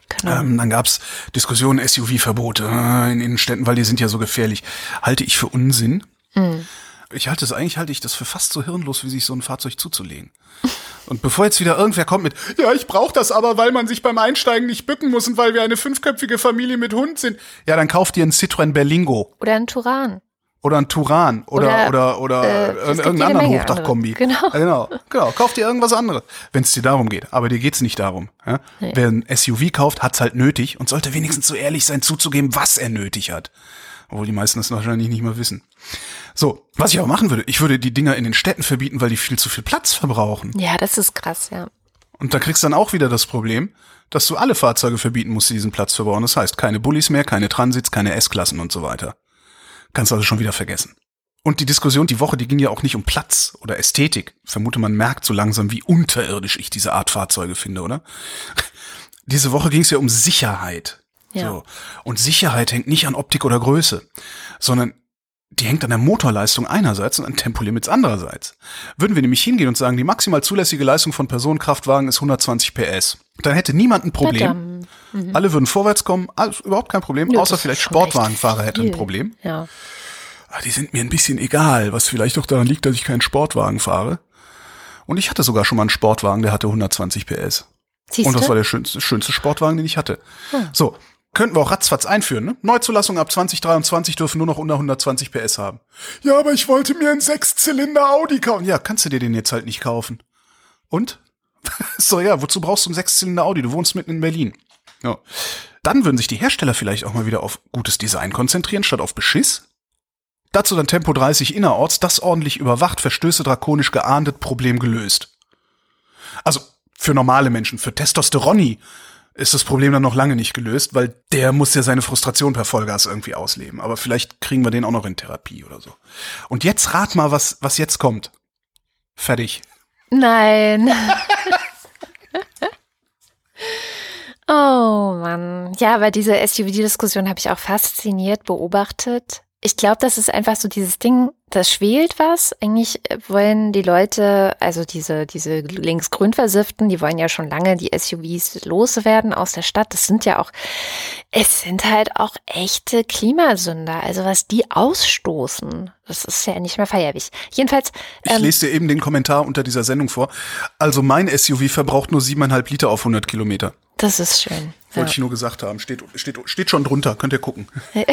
Genau. Ähm, dann gab's Diskussionen, SUV-Verbote äh, in Innenstädten, weil die sind ja so gefährlich. Halte ich für Unsinn. Mhm. Ich halte es eigentlich, halte ich das für fast so hirnlos, wie sich so ein Fahrzeug zuzulegen. Und bevor jetzt wieder irgendwer kommt mit, ja, ich brauche das aber, weil man sich beim Einsteigen nicht bücken muss und weil wir eine fünfköpfige Familie mit Hund sind. Ja, dann kauft dir einen Citroën Berlingo Oder ein Turan. Oder einen Turan oder oder Oder, oder, äh, irgendeinen anderen Menge Hochdachkombi. Genau. Genau, genau. Kauf dir irgendwas anderes, wenn es dir darum geht. Aber dir geht's nicht darum. Ja? Wer ein SUV kauft, hat's halt nötig und sollte wenigstens so ehrlich sein, zuzugeben, was er nötig hat. Obwohl die meisten das wahrscheinlich nicht mal wissen. So, was ich aber machen würde, ich würde die Dinger in den Städten verbieten, weil die viel zu viel Platz verbrauchen. Ja, das ist krass, ja. Und da kriegst du dann auch wieder das Problem, dass du alle Fahrzeuge verbieten musst, die diesen Platz verbrauchen. Das heißt, keine Bullis mehr, keine Transits, keine S-Klassen und so weiter. Kannst also schon wieder vergessen. Und die Diskussion die Woche, die ging ja auch nicht um Platz oder Ästhetik. Vermute, man merkt so langsam, wie unterirdisch ich diese Art Fahrzeuge finde, oder? Diese Woche ging es ja um Sicherheit. Ja. So. Und Sicherheit hängt nicht an Optik oder Größe, sondern die hängt an der Motorleistung einerseits und an Tempolimits andererseits. Würden wir nämlich hingehen und sagen, die maximal zulässige Leistung von Personenkraftwagen ist 120 PS, dann hätte niemand ein Problem. Mhm. Alle würden vorwärts kommen, alles, überhaupt kein Problem, ja, außer vielleicht Sportwagenfahrer hätten ein Problem. Ja. Aber ah, die sind mir ein bisschen egal, was vielleicht auch daran liegt, dass ich keinen Sportwagen fahre. Und ich hatte sogar schon mal einen Sportwagen, der hatte 120 PS. Siehste? Und das war der schönste, schönste Sportwagen, den ich hatte. Hm. So, könnten wir auch ratzfatz einführen. Ne? Neuzulassung ab 2023 dürfen nur noch unter 120 PS haben. Ja, aber ich wollte mir einen Sechszylinder Audi kaufen. Ja, kannst du dir den jetzt halt nicht kaufen. Und? so, ja, wozu brauchst du einen Sechszylinder Audi? Du wohnst mitten in Berlin. Ja. Dann würden sich die Hersteller vielleicht auch mal wieder auf gutes Design konzentrieren, statt auf Beschiss. Dazu dann Tempo 30 innerorts, das ordentlich überwacht, Verstöße drakonisch geahndet, Problem gelöst. Also, für normale Menschen, für Testosteroni ist das Problem dann noch lange nicht gelöst, weil der muss ja seine Frustration per Vollgas irgendwie ausleben. Aber vielleicht kriegen wir den auch noch in Therapie oder so. Und jetzt rat mal, was, was jetzt kommt. Fertig. Nein. oh Mann. Ja, aber diese SUV-Diskussion habe ich auch fasziniert beobachtet ich glaube, das ist einfach so dieses Ding, das schwelt was. Eigentlich wollen die Leute, also diese, diese linksgrün versifften, die wollen ja schon lange die SUVs loswerden aus der Stadt. Das sind ja auch, es sind halt auch echte Klimasünder. Also was die ausstoßen, das ist ja nicht mehr feierlich. Jedenfalls. Ähm, ich lese dir eben den Kommentar unter dieser Sendung vor. Also mein SUV verbraucht nur siebeneinhalb Liter auf 100 Kilometer. Das ist schön. Wollte ja. ich nur gesagt haben. Steht, steht, steht schon drunter. Könnt ihr gucken.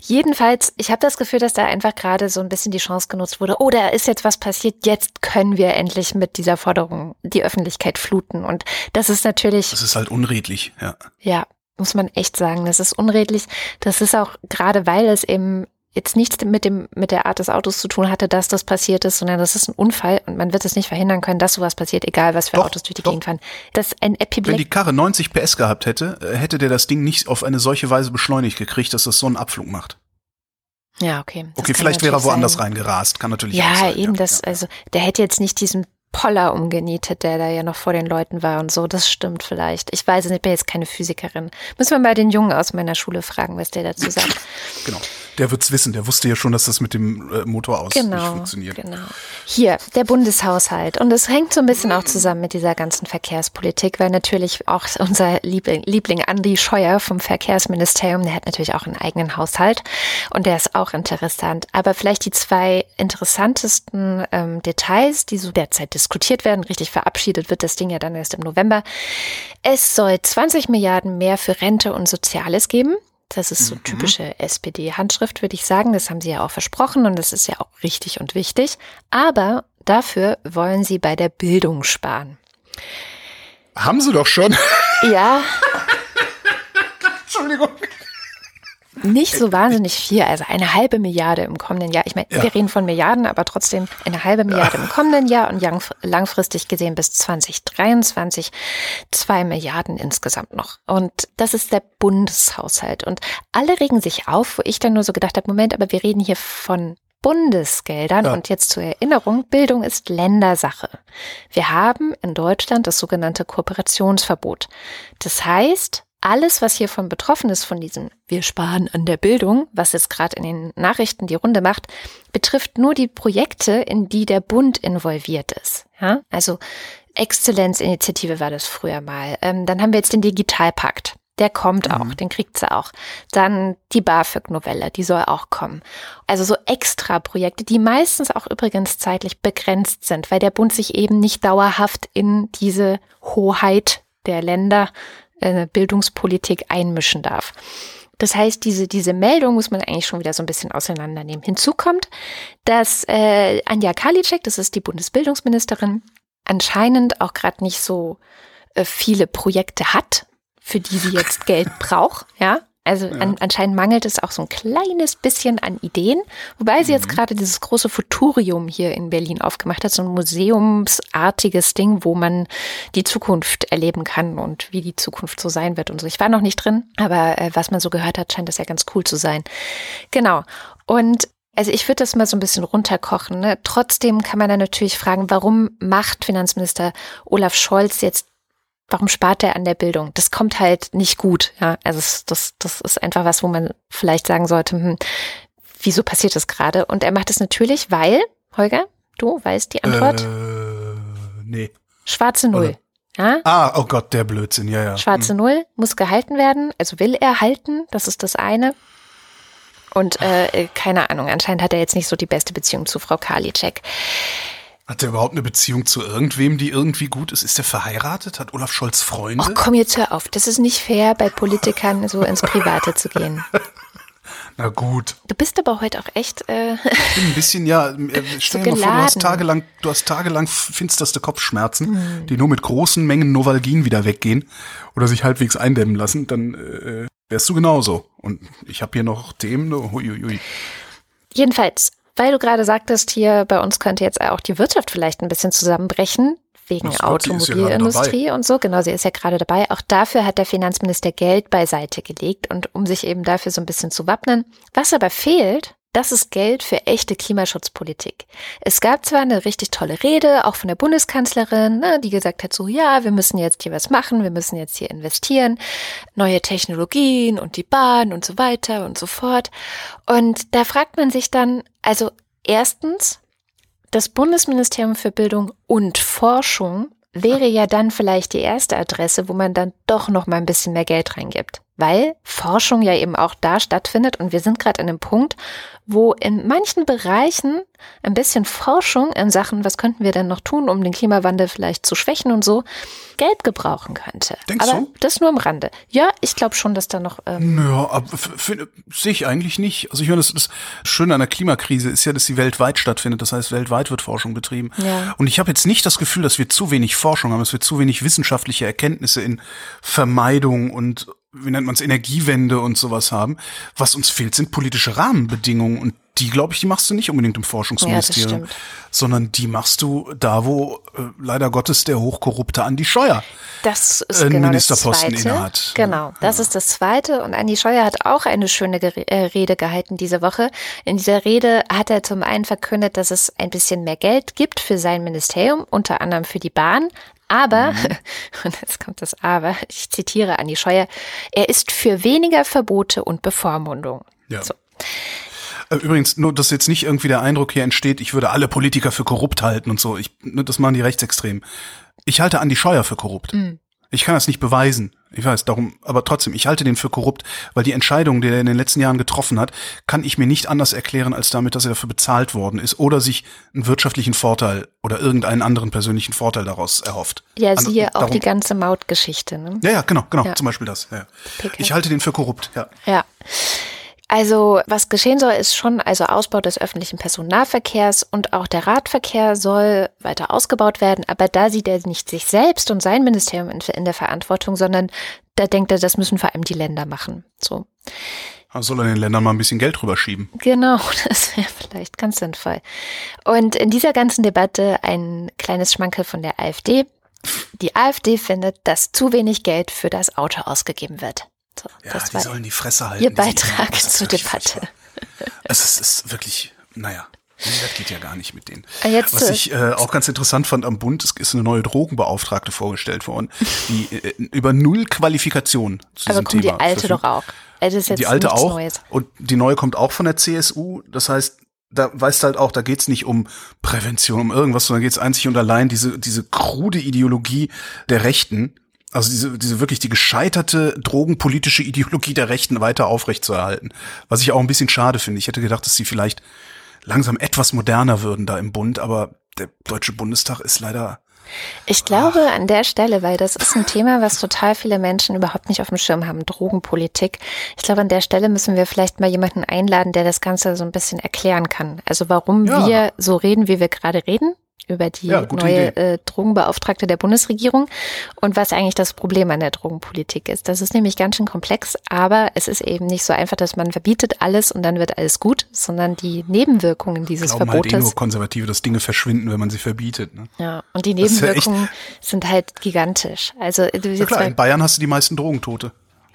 Jedenfalls, ich habe das Gefühl, dass da einfach gerade so ein bisschen die Chance genutzt wurde. Oh, da ist jetzt was passiert. Jetzt können wir endlich mit dieser Forderung die Öffentlichkeit fluten. Und das ist natürlich. Das ist halt unredlich, ja. Ja, muss man echt sagen. Das ist unredlich. Das ist auch gerade, weil es eben jetzt nichts mit dem mit der Art des Autos zu tun hatte, dass das passiert ist, sondern das ist ein Unfall und man wird es nicht verhindern können, dass sowas passiert, egal was für doch, Autos durch die doch. Gegend fahren. Das ein Epibleck Wenn die Karre 90 PS gehabt hätte, äh, hätte der das Ding nicht auf eine solche Weise beschleunigt gekriegt, dass es so einen Abflug macht. Ja, okay. Okay, vielleicht wäre er woanders sein. reingerast, kann natürlich ja, sein. Eben ja, das, also der hätte jetzt nicht diesen Poller umgenietet, der da ja noch vor den Leuten war und so. Das stimmt vielleicht. Ich weiß es nicht, ich bin jetzt keine Physikerin. Müssen wir mal den Jungen aus meiner Schule fragen, was der dazu sagt. genau. Der wird's wissen. Der wusste ja schon, dass das mit dem äh, Motor aus genau, nicht funktioniert. Genau. Hier, der Bundeshaushalt. Und es hängt so ein bisschen auch zusammen mit dieser ganzen Verkehrspolitik, weil natürlich auch unser Liebling, Liebling Andi Scheuer vom Verkehrsministerium, der hat natürlich auch einen eigenen Haushalt. Und der ist auch interessant. Aber vielleicht die zwei interessantesten ähm, Details, die so derzeit diskutiert werden, richtig verabschiedet wird das Ding ja dann erst im November. Es soll 20 Milliarden mehr für Rente und Soziales geben. Das ist so mhm. typische SPD-Handschrift, würde ich sagen. Das haben sie ja auch versprochen und das ist ja auch richtig und wichtig. Aber dafür wollen sie bei der Bildung sparen. Haben sie doch schon. Ja. Entschuldigung nicht so wahnsinnig viel, also eine halbe Milliarde im kommenden Jahr. Ich meine, ja. wir reden von Milliarden, aber trotzdem eine halbe Milliarde im kommenden Jahr und langfristig gesehen bis 2023 zwei Milliarden insgesamt noch. Und das ist der Bundeshaushalt. Und alle regen sich auf, wo ich dann nur so gedacht habe, Moment, aber wir reden hier von Bundesgeldern. Ja. Und jetzt zur Erinnerung, Bildung ist Ländersache. Wir haben in Deutschland das sogenannte Kooperationsverbot. Das heißt, alles, was hiervon betroffen ist, von diesem Wir sparen an der Bildung, was jetzt gerade in den Nachrichten die Runde macht, betrifft nur die Projekte, in die der Bund involviert ist. Ja? Also Exzellenzinitiative war das früher mal. Ähm, dann haben wir jetzt den Digitalpakt. Der kommt auch, mhm. den kriegt sie auch. Dann die BAföG-Novelle, die soll auch kommen. Also so extra Projekte, die meistens auch übrigens zeitlich begrenzt sind, weil der Bund sich eben nicht dauerhaft in diese Hoheit der Länder äh, Bildungspolitik einmischen darf. Das heißt, diese, diese Meldung muss man eigentlich schon wieder so ein bisschen auseinandernehmen. Hinzu kommt, dass äh, Anja Karliczek, das ist die Bundesbildungsministerin, anscheinend auch gerade nicht so äh, viele Projekte hat, für die sie jetzt Geld braucht, ja. Also ja. an, anscheinend mangelt es auch so ein kleines bisschen an Ideen, wobei sie jetzt mhm. gerade dieses große Futurium hier in Berlin aufgemacht hat, so ein museumsartiges Ding, wo man die Zukunft erleben kann und wie die Zukunft so sein wird und so. Ich war noch nicht drin, aber äh, was man so gehört hat, scheint das ja ganz cool zu sein. Genau. Und also ich würde das mal so ein bisschen runterkochen. Ne? Trotzdem kann man dann natürlich fragen, warum macht Finanzminister Olaf Scholz jetzt warum spart er an der Bildung? Das kommt halt nicht gut. Ja, also das, das, das ist einfach was, wo man vielleicht sagen sollte, hm, wieso passiert das gerade? Und er macht es natürlich, weil, Holger, du weißt die Antwort? Äh, nee. Schwarze Null. Oder? Ja? Ah, oh Gott, der Blödsinn, ja, ja. Schwarze Hm. Null muss gehalten werden, also will er halten, das ist das eine. Und äh, keine Ahnung, anscheinend hat er jetzt nicht so die beste Beziehung zu Frau Karliczek. Hat der überhaupt eine Beziehung zu irgendwem, die irgendwie gut ist? Ist der verheiratet? Hat Olaf Scholz Freunde? Ach komm jetzt hör auf, das ist nicht fair, bei Politikern so ins Private zu gehen. Na gut. Du bist aber heute auch echt, äh, Ich bin ein bisschen, ja, äh, stell dir mal vor, du hast tagelang, du hast tagelang finsterste Kopfschmerzen, Hm. die nur mit großen Mengen Novalgin wieder weggehen oder sich halbwegs eindämmen lassen, dann äh, wärst du genauso. Und ich habe hier noch Themen, ne, huiuiui. jedenfalls, weil du gerade sagtest, hier bei uns könnte jetzt auch die Wirtschaft vielleicht ein bisschen zusammenbrechen. Wegen sie ist ja Automobilindustrie und so, genau, sie ist ja gerade dabei. Auch dafür hat der Finanzminister Geld beiseite gelegt und um sich eben dafür so ein bisschen zu wappnen. Was aber fehlt, das ist Geld für echte Klimaschutzpolitik. Es gab zwar eine richtig tolle Rede, auch von der Bundeskanzlerin, ne, die gesagt hat, so ja, wir müssen jetzt hier was machen, wir müssen jetzt hier investieren, neue Technologien und die Bahn und so weiter und so fort. Und da fragt man sich dann, also erstens, das Bundesministerium für Bildung und Forschung wäre ja dann vielleicht die erste Adresse, wo man dann doch noch mal ein bisschen mehr Geld reingibt, weil Forschung ja eben auch da stattfindet und wir sind gerade an einem Punkt, wo in manchen Bereichen ein bisschen Forschung in Sachen, was könnten wir denn noch tun, um den Klimawandel vielleicht zu schwächen und so, Geld gebrauchen könnte. Denkst Aber du? das nur am Rande. Ja, ich glaube schon, dass da noch ähm, Ja, aber sehe ich eigentlich nicht. Also ich meine, das, das Schöne an der Klimakrise ist ja, dass sie weltweit stattfindet. Das heißt, weltweit wird Forschung betrieben. Ja. Und ich habe jetzt nicht das Gefühl, dass wir zu wenig Forschung haben, dass wir zu wenig wissenschaftliche Erkenntnisse in Vermeidung und wie nennt man es, Energiewende und sowas haben. Was uns fehlt, sind politische Rahmenbedingungen und die, glaube ich, die machst du nicht unbedingt im Forschungsministerium, Ja, das sondern die machst du da, wo äh, leider Gottes der Hochkorrupte Andi Scheuer Das ist einen genau das Ministerposten Zweite. innehat. Genau, das ist das Zweite. Und Andi Scheuer hat auch eine schöne Gere äh, Rede gehalten diese Woche. In dieser Rede hat er zum einen verkündet, dass es ein bisschen mehr Geld gibt für sein Ministerium, unter anderem für die Bahn. Aber, Mhm. und jetzt kommt das Aber, ich zitiere Andi Scheuer, er ist für weniger Verbote und Bevormundung. Ja. So. Äh, Übrigens, nur, dass jetzt nicht irgendwie der Eindruck hier entsteht, ich würde alle Politiker für korrupt halten und so. Ich, ne, das machen die Rechtsextremen. Ich halte Andi Scheuer für korrupt. Mhm. Ich kann das nicht beweisen. Ich weiß, darum, aber trotzdem, ich halte den für korrupt, weil die Entscheidung, die er in den letzten Jahren getroffen hat, kann ich mir nicht anders erklären, als damit, dass er dafür bezahlt worden ist oder sich einen wirtschaftlichen Vorteil oder irgendeinen anderen persönlichen Vorteil daraus erhofft. Ja, An- siehe auch darum- die ganze Mautgeschichte. Ne? Ja, ja, genau, genau, Ja. zum Beispiel das. Ja. Ich halte den für korrupt, ja. Ja. Also, was geschehen soll, ist schon also Ausbau des öffentlichen Personennahverkehrs und auch der Radverkehr soll weiter ausgebaut werden. Aber da sieht er nicht sich selbst und sein Ministerium in, in der Verantwortung, sondern da denkt er, das müssen vor allem die Länder machen. So. Soll er den Ländern mal ein bisschen Geld rüberschieben. Genau, das wäre vielleicht ganz sinnvoll. Und in dieser ganzen Debatte ein kleines Schmankel von der AfD. Die AfD findet, dass zu wenig Geld für das Auto ausgegeben wird. So, Ja, das die sollen die Fresse halten. Ihr die- Beitrag ist zur Debatte. Also es ist wirklich, naja, das geht ja gar nicht mit denen. Ah, jetzt Was ich äh, auch ganz interessant fand am Bund, es ist eine neue Drogenbeauftragte vorgestellt worden, die äh, über null Qualifikation zu Aber diesem kommt die Thema alte verfügt. doch auch. Also ist Die alte auch Neues. und die neue kommt auch von der CSU. Das heißt, da weißt du halt auch, da geht's nicht um Prävention, um irgendwas, sondern geht's einzig und allein diese, diese krude Ideologie der Rechten, also diese, diese wirklich die gescheiterte drogenpolitische Ideologie der Rechten weiter aufrechtzuerhalten. Was ich auch ein bisschen schade finde. Ich hätte gedacht, dass sie vielleicht langsam etwas moderner würden da im Bund, aber der Deutsche Bundestag ist leider Ich glaube an der Stelle, weil das ist ein Thema, was total viele Menschen überhaupt nicht auf dem Schirm haben, Drogenpolitik. Ich glaube, an der Stelle müssen wir vielleicht mal jemanden einladen, der das Ganze so ein bisschen erklären kann. Also warum Ja. wir so reden, wie wir gerade reden über die Ja, neue äh, Drogenbeauftragte der Bundesregierung und was eigentlich das Problem an der Drogenpolitik ist. Das ist nämlich ganz schön komplex, aber es ist eben nicht so einfach, dass man verbietet alles und dann wird alles gut, sondern die Nebenwirkungen dieses glauben halt eh Verbotes nur Konservative, dass Dinge verschwinden, wenn man sie verbietet. Ne? Ja, und die ist ja Nebenwirkungen sind halt gigantisch. Also du Ja klar, in Bayern hast du die meisten Drogentote.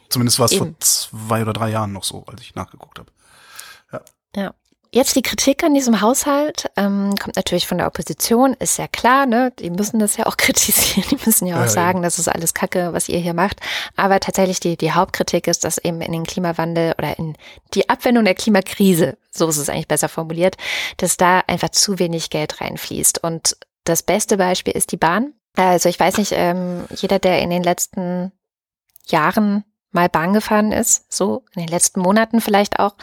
Zumindest war es vor zwei oder drei Jahren noch so, als ich nachgeguckt habe. ja. Jetzt die Kritik an diesem Haushalt ähm, kommt natürlich von der Opposition, ist ja klar, ne? Die müssen das ja auch kritisieren, die müssen ja auch ja, sagen, das ist alles Kacke, was ihr hier macht. Aber tatsächlich die, die Hauptkritik ist, dass eben in den Klimawandel oder in die Abwendung der Klimakrise, so ist es eigentlich besser formuliert, dass da einfach zu wenig Geld reinfließt. Und das beste Beispiel ist die Bahn. Also ich weiß nicht, ähm, jeder, der in den letzten Jahren mal Bahn gefahren ist, so in den letzten Monaten vielleicht auch,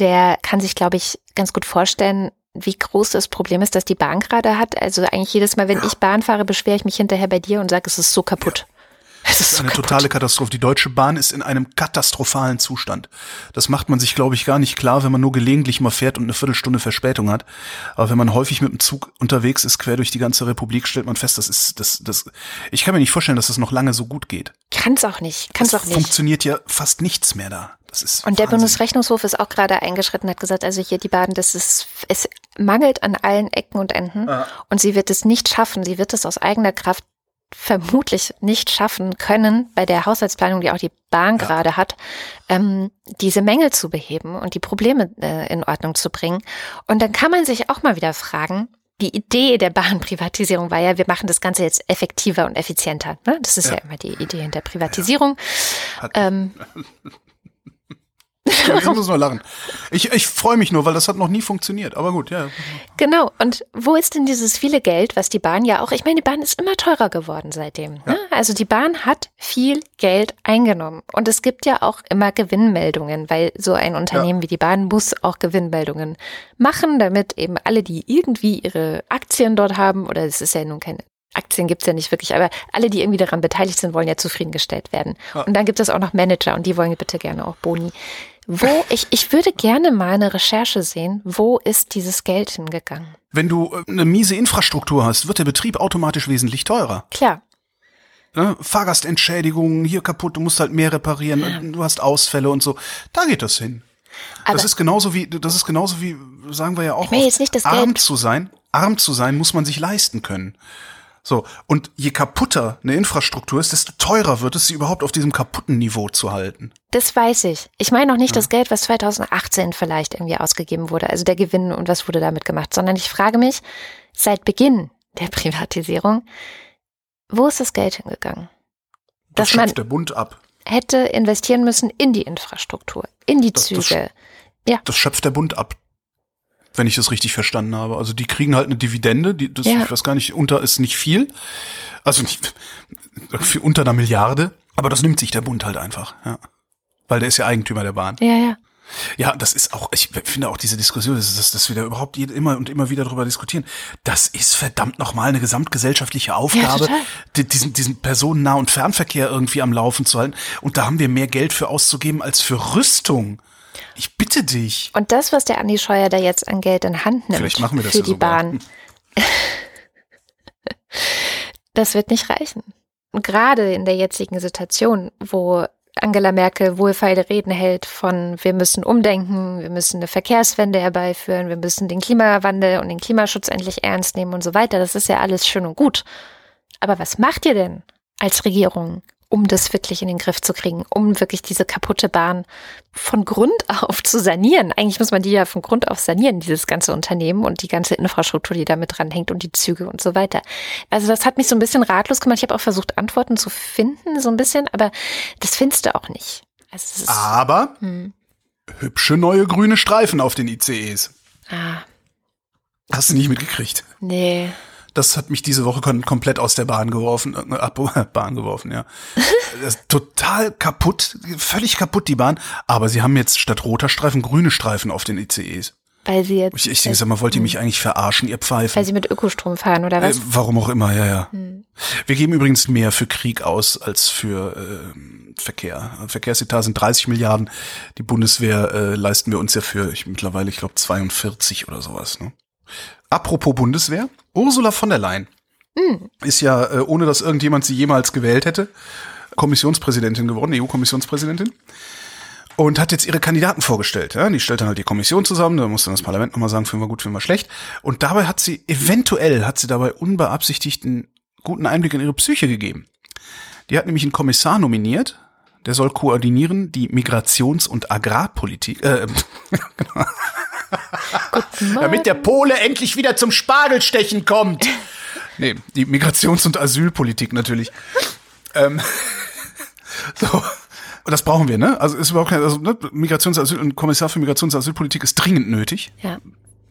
der kann sich, glaube ich, ganz gut vorstellen, wie groß das Problem ist, dass die Bahn gerade hat. Also eigentlich jedes Mal, wenn ja. ich Bahn fahre, beschwere ich mich hinterher bei dir und sage, es ist so kaputt. Ja. Es ist, ist so eine kaputt. totale Katastrophe. Die Deutsche Bahn ist in einem katastrophalen Zustand. Das macht man sich, glaube ich, gar nicht klar, wenn man nur gelegentlich mal fährt und eine Viertelstunde Verspätung hat. Aber wenn man häufig mit dem Zug unterwegs ist, quer durch die ganze Republik, stellt man fest, das ist, das, das, ich kann mir nicht vorstellen, dass das noch lange so gut geht. Kann's auch nicht. Kann's das auch nicht. Funktioniert ja fast nichts mehr da. Das ist und Wahnsinn. der Bundesrechnungshof ist auch gerade eingeschritten, hat gesagt, also hier die Bahn, das ist, es mangelt an allen Ecken und Enden ja. und sie wird es nicht schaffen. Sie wird es aus eigener Kraft vermutlich nicht schaffen können, bei der Haushaltsplanung, die auch die Bahn ja. gerade hat, ähm, diese Mängel zu beheben und die Probleme äh, in Ordnung zu bringen. Und dann kann man sich auch mal wieder fragen, die Idee der Bahnprivatisierung war ja, wir machen das Ganze jetzt effektiver und effizienter. Ne? Das ist ja. ja immer die Idee hinter Privatisierung. Ja. Ähm, ich muss nur lachen. Ich, ich freue mich nur, weil das hat noch nie funktioniert. Aber gut, ja. Genau. Und wo ist denn dieses viele Geld, was die Bahn ja auch, ich meine, die Bahn ist immer teurer geworden seitdem. Ne? Also die Bahn hat viel Geld eingenommen. Und es gibt ja auch immer Gewinnmeldungen, weil so ein Unternehmen ja. wie die Bahn muss auch Gewinnmeldungen machen, damit eben alle, die irgendwie ihre Aktien dort haben, oder es ist ja nun keine Aktien gibt's ja nicht wirklich, aber alle, die irgendwie daran beteiligt sind, wollen ja zufriedengestellt werden. Ja. Und dann gibt es auch noch Manager und die wollen bitte gerne auch Boni. Wo, ich, ich würde gerne mal eine Recherche sehen, wo ist dieses Geld hingegangen? Wenn du äh, eine miese Infrastruktur hast, wird der Betrieb automatisch wesentlich teurer. Klar. Ne? Fahrgastentschädigungen, hier kaputt, du musst halt mehr reparieren, ja. du hast Ausfälle und so. Da geht das hin. Aber das ist genauso wie, das ist genauso wie, sagen wir ja auch, ich jetzt nicht das arm Geld. zu sein. Arm zu sein muss man sich leisten können. So, und je kaputter eine Infrastruktur ist, desto teurer wird es, sie überhaupt auf diesem kaputten Niveau zu halten. Das weiß ich. Ich meine noch nicht ja. das Geld, was 2018 vielleicht irgendwie ausgegeben wurde, also der Gewinn und was wurde damit gemacht, sondern ich frage mich, seit Beginn der Privatisierung, wo ist das Geld hingegangen? Das schöpft der Bund ab. Hätte investieren müssen in die Infrastruktur, in die Züge. Das, ja. das schöpft der Bund ab wenn ich das richtig verstanden habe. Also die kriegen halt eine Dividende, die, das, ja. ich weiß gar nicht, unter ist nicht viel. Also nicht unter einer Milliarde, aber das nimmt sich der Bund halt einfach, ja. Weil der ist ja Eigentümer der Bahn. Ja, ja. Ja, das ist auch, ich finde auch diese Diskussion, dass, dass, dass wir da überhaupt immer und immer wieder darüber diskutieren, das ist verdammt nochmal eine gesamtgesellschaftliche Aufgabe, ja, diesen, diesen Personennah- und Fernverkehr irgendwie am Laufen zu halten. Und da haben wir mehr Geld für auszugeben als für Rüstung. Ich bitte dich. Und das, was der Andi Scheuer da jetzt an Geld in Hand nimmt Vielleicht machen wir das für ja die sogar. Bahn, das wird nicht reichen. Und gerade in der jetzigen Situation, wo Angela Merkel wohlfeile Reden hält von wir müssen umdenken, wir müssen eine Verkehrswende herbeiführen, wir müssen den Klimawandel und den Klimaschutz endlich ernst nehmen und so weiter. Das ist ja alles schön und gut. Aber was macht ihr denn als Regierung, um das wirklich in den Griff zu kriegen, um wirklich diese kaputte Bahn von Grund auf zu sanieren. Eigentlich muss man die ja von Grund auf sanieren, dieses ganze Unternehmen und die ganze Infrastruktur, die damit dranhängt und die Züge und so weiter. Also das hat mich so ein bisschen ratlos gemacht. Ich habe auch versucht, Antworten zu finden, so ein bisschen, aber das findest du auch nicht. Also aber hm. hübsche neue grüne Streifen auf den ICEs. Ah. Hast du nicht mitgekriegt? Nee. Das hat mich diese Woche komplett aus der Bahn geworfen, äh, ab, Bahn geworfen, ja. total kaputt, völlig kaputt die Bahn. Aber sie haben jetzt statt roter Streifen grüne Streifen auf den ICEs. Weil sie jetzt. Ich, ich sag mal, wollt ihr mich eigentlich verarschen, ihr Pfeifen? Weil sie mit Ökostrom fahren, oder was? Äh, warum auch immer, ja, ja. Hm. Wir geben übrigens mehr für Krieg aus als für äh, Verkehr. Verkehrsetat sind 30 Milliarden. Die Bundeswehr äh, leisten wir uns ja für ich, mittlerweile, ich glaube, 42 oder sowas. Ne? Apropos Bundeswehr, Ursula von der Leyen mhm. ist ja, äh, ohne dass irgendjemand sie jemals gewählt hätte, Kommissionspräsidentin geworden, EU-Kommissionspräsidentin. Und hat jetzt ihre Kandidaten vorgestellt. Ja? Die stellt dann halt die Kommission zusammen, da muss dann das Parlament nochmal sagen, finden wir gut, finden wir schlecht. Und dabei hat sie, eventuell hat sie dabei unbeabsichtigt einen guten Einblick in ihre Psyche gegeben. Die hat nämlich einen Kommissar nominiert, der soll koordinieren die Migrations- und Agrarpolitik, äh, genau. Damit der Pole endlich wieder zum Spargelstechen kommt. Nee, die Migrations- und Asylpolitik natürlich. ähm, so. Und das brauchen wir, ne? Also ist überhaupt kein, also ne? Migrations-, Asyl und Kommissar für Migrations- und Asylpolitik ist dringend nötig, Ja.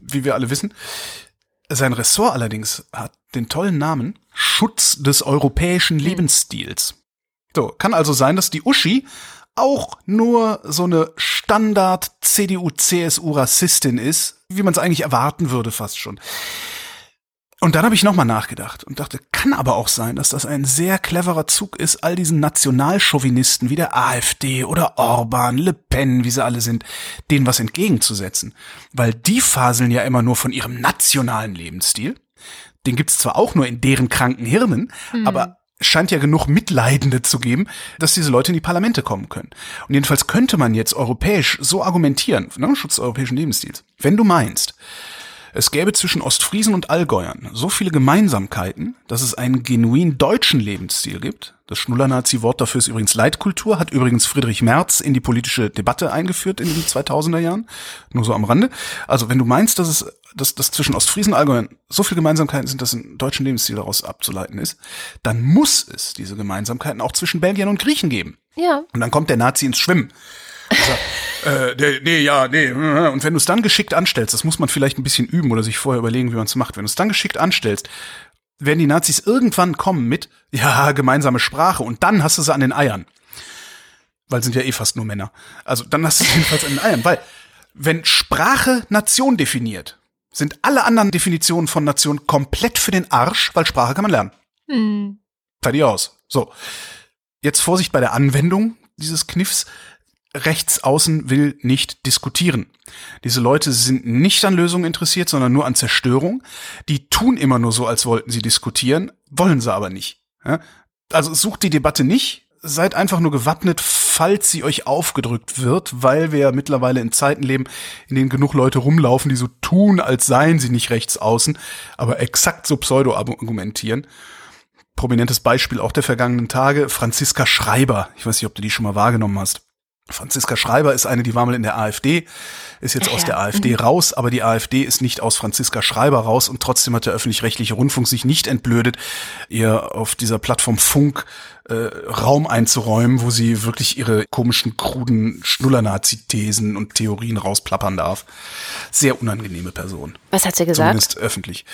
wie wir alle wissen. Sein Ressort allerdings hat den tollen Namen Schutz des europäischen Lebensstils. So, kann also sein, dass die Uschi auch nur so eine Standard CDU-CSU-Rassistin ist, wie man es eigentlich erwarten würde fast schon. Und dann habe ich nochmal nachgedacht und dachte, kann aber auch sein, dass das ein sehr cleverer Zug ist, all diesen Nationalchauvinisten wie der AfD oder Orban, Le Pen, wie sie alle sind, denen was entgegenzusetzen. Weil die faseln ja immer nur von ihrem nationalen Lebensstil. Den gibt's zwar auch nur in deren kranken Hirnen, aber scheint ja genug Mitleidende zu geben, dass diese Leute in die Parlamente kommen können. Und jedenfalls könnte man jetzt europäisch so argumentieren, ne, Schutz des europäischen Lebensstils. Wenn du meinst, es gäbe zwischen Ostfriesen und Allgäuern so viele Gemeinsamkeiten, dass es einen genuin deutschen Lebensstil gibt. Das Schnuller-Nazi-Wort dafür ist übrigens Leitkultur, hat übrigens Friedrich Merz in die politische Debatte eingeführt in den 2000er Jahren. Nur so am Rande. Also wenn du meinst, dass es dass, dass zwischen Ostfriesen und Allgäuern so viele Gemeinsamkeiten sind, dass ein deutschen Lebensstil daraus abzuleiten ist, dann muss es diese Gemeinsamkeiten auch zwischen Belgiern und Griechen geben. Ja. Und dann kommt der Nazi ins Schwimmen. Sagt, äh, nee, nee, ja, nee. Und wenn du es dann geschickt anstellst, das muss man vielleicht ein bisschen üben oder sich vorher überlegen, wie man es macht. Wenn du es dann geschickt anstellst, werden die Nazis irgendwann kommen mit, ja, gemeinsame Sprache und dann hast du sie an den Eiern. Weil sind ja eh fast nur Männer. Also dann hast du sie jedenfalls an den Eiern. Weil, wenn Sprache Nation definiert, sind alle anderen Definitionen von Nation komplett für den Arsch, weil Sprache kann man lernen. Hm. Fertig aus. So. Jetzt Vorsicht bei der Anwendung dieses Kniffs. Rechts außen will nicht diskutieren. Diese Leute sind nicht an Lösungen interessiert, sondern nur an Zerstörung. Die tun immer nur so, als wollten sie diskutieren, wollen sie aber nicht. Also sucht die Debatte nicht, seid einfach nur gewappnet, falls sie euch aufgedrückt wird, weil wir ja mittlerweile in Zeiten leben, in denen genug Leute rumlaufen, die so tun, als seien sie nicht rechts außen, aber exakt so pseudo argumentieren prominentes Beispiel auch der vergangenen Tage, Franziska Schreiber. Ich weiß nicht, ob du die schon mal wahrgenommen hast. Franziska Schreiber ist eine, die war mal in der AfD, ist jetzt Ja, aus ja. der AfD raus, aber die AfD ist nicht aus Franziska Schreiber raus und trotzdem hat der öffentlich-rechtliche Rundfunk sich nicht entblödet, ihr auf dieser Plattform Funk äh, Raum einzuräumen, wo sie wirklich ihre komischen, kruden Schnuller-Nazi-Thesen und Theorien rausplappern darf. Sehr unangenehme Person. Was hat sie gesagt? Zumindest öffentlich.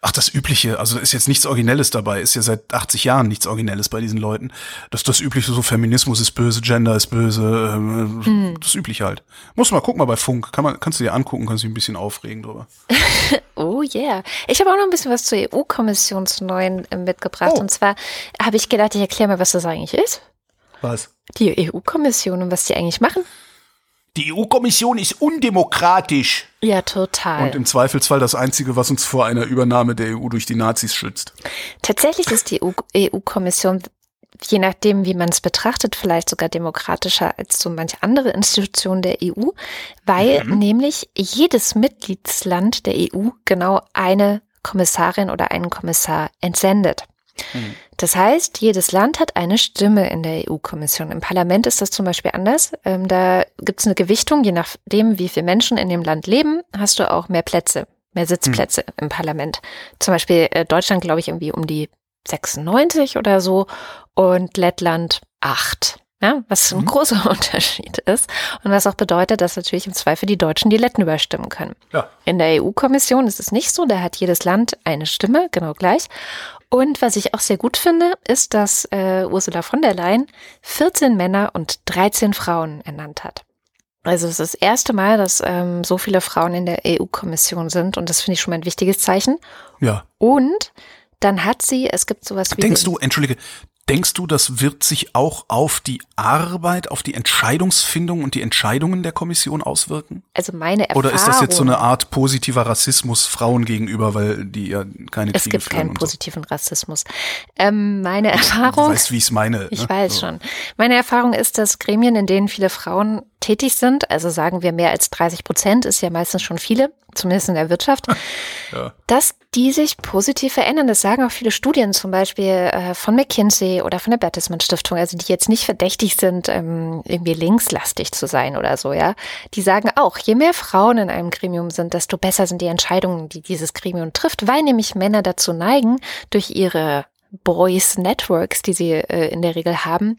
Ach, das Übliche, also ist jetzt nichts Originelles dabei, ist ja seit 80 Jahren nichts Originelles bei diesen Leuten. Das ist das Übliche, so Feminismus ist böse, Gender ist böse, ähm, das Übliche halt. Muss mal, guck mal bei Funk, kann man, kannst du dir angucken, kannst dich ein bisschen aufregen drüber. Oh yeah. Ich habe auch noch ein bisschen was zur EU-Kommission zu neuen äh, mitgebracht. Oh. Und zwar habe ich gedacht, ich erkläre mal, was das eigentlich ist. Was? Die EU-Kommission und was die eigentlich machen. Die EU-Kommission ist undemokratisch. Ja, total. Und im Zweifelsfall das Einzige, was uns vor einer Übernahme der EU durch die Nazis schützt. Tatsächlich ist die EU-Kommission, je nachdem, wie man es betrachtet, vielleicht sogar demokratischer als so manche andere Institutionen der EU, weil nämlich jedes Mitgliedsland der EU genau eine Kommissarin oder einen Kommissar entsendet. Das heißt, jedes Land hat eine Stimme in der EU-Kommission. Im Parlament ist das zum Beispiel anders. Ähm, da gibt es eine Gewichtung, je nachdem, wie viele Menschen in dem Land leben, hast du auch mehr Plätze, mehr Sitzplätze im Parlament. Zum Beispiel äh, Deutschland, glaube ich, irgendwie um die 96 oder so und Lettland 8. Ja, was ein großer Unterschied ist und was auch bedeutet, dass natürlich im Zweifel die Deutschen die Letten überstimmen können. Ja. In der EU-Kommission ist es nicht so, da hat jedes Land eine Stimme, genau gleich. Und was ich auch sehr gut finde, ist, dass äh, Ursula von der Leyen 14 Männer und 13 Frauen ernannt hat. Also es ist das erste Mal, dass ähm, so viele Frauen in der EU-Kommission sind und das finde ich schon mal ein wichtiges Zeichen. Ja. Und dann hat sie, es gibt sowas wie Denkst du, entschuldige, denkst du, das wird sich auch auf die Arbeit, auf die Entscheidungsfindung und die Entscheidungen der Kommission auswirken? also meine Erfahrung. Oder ist das jetzt so eine Art positiver Rassismus Frauen gegenüber, weil die ja keine Es Kriege gibt führen keinen und so? positiven Rassismus. Ähm, meine Du Erfahrung. weißt, wie ich es meine. Ich ne? weiß So. schon. Meine Erfahrung ist, dass Gremien, in denen viele Frauen tätig sind, also sagen wir mehr als 30 Prozent, ist ja meistens schon viele, zumindest in der Wirtschaft, ja. dass die sich positiv verändern. Das sagen auch viele Studien, zum Beispiel äh, von McKinsey oder von der Bertelsmann Stiftung, also die jetzt nicht verdächtig sind, ähm, irgendwie linkslastig zu sein oder so, ja. Die sagen auch, je mehr Frauen in einem Gremium sind, desto besser sind die Entscheidungen, die dieses Gremium trifft, weil nämlich Männer dazu neigen, durch ihre Boys Networks, die sie äh, in der Regel haben,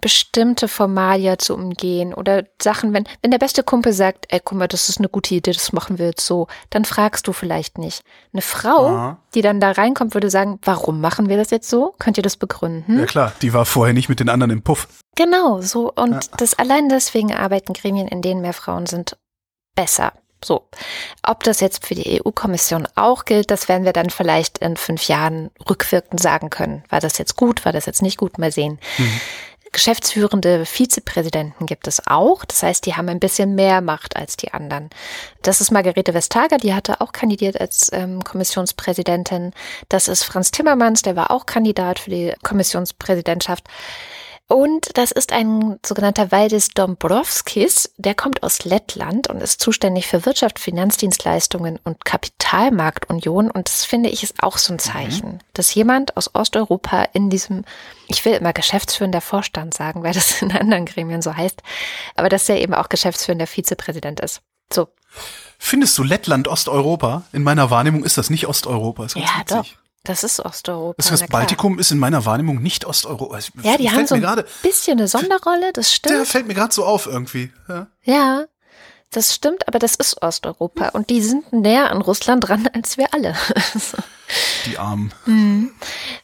bestimmte Formalia zu umgehen oder Sachen, wenn, wenn der beste Kumpel sagt, ey, guck mal, das ist eine gute Idee, das machen wir jetzt so, dann fragst du vielleicht nicht. Eine Frau, Aha. die dann da reinkommt, würde sagen, warum machen wir das jetzt so? Könnt ihr das begründen? Ja klar, die war vorher nicht mit den anderen im Puff. Genau, so. Und ja. das allein deswegen arbeiten Gremien, in denen mehr Frauen sind, besser. So, ob das jetzt für die EU-Kommission auch gilt, das werden wir dann vielleicht in fünf Jahren rückwirkend sagen können. War das jetzt gut, war das jetzt nicht gut, mal sehen. Mhm. Geschäftsführende Vizepräsidenten gibt es auch. Das heißt, die haben ein bisschen mehr Macht als die anderen. Das ist Margarete Vestager, die hatte auch kandidiert als ähm, Kommissionspräsidentin. Das ist Franz Timmermans, der war auch Kandidat für die Kommissionspräsidentschaft. Und das ist ein sogenannter Valdis Dombrovskis, der kommt aus Lettland und ist zuständig für Wirtschaft, Finanzdienstleistungen und Kapitalmarktunion. Und das finde ich ist auch so ein mhm. Zeichen, mhm. dass jemand aus Osteuropa in diesem, ich will immer geschäftsführender Vorstand sagen, weil das in anderen Gremien so heißt, aber dass er eben auch geschäftsführender Vizepräsident ist. So. Findest du Lettland Osteuropa? In meiner Wahrnehmung ist das nicht Osteuropa. ja, witzig. doch. Das ist Osteuropa. Das, das Baltikum ist in meiner Wahrnehmung nicht Osteuropa. Ja, die haben so ein grade, bisschen eine Sonderrolle, das stimmt. Der fällt mir gerade so auf irgendwie. Ja. ja, das stimmt, aber das ist Osteuropa und die sind näher an Russland dran als wir alle. Die Armen. Mhm.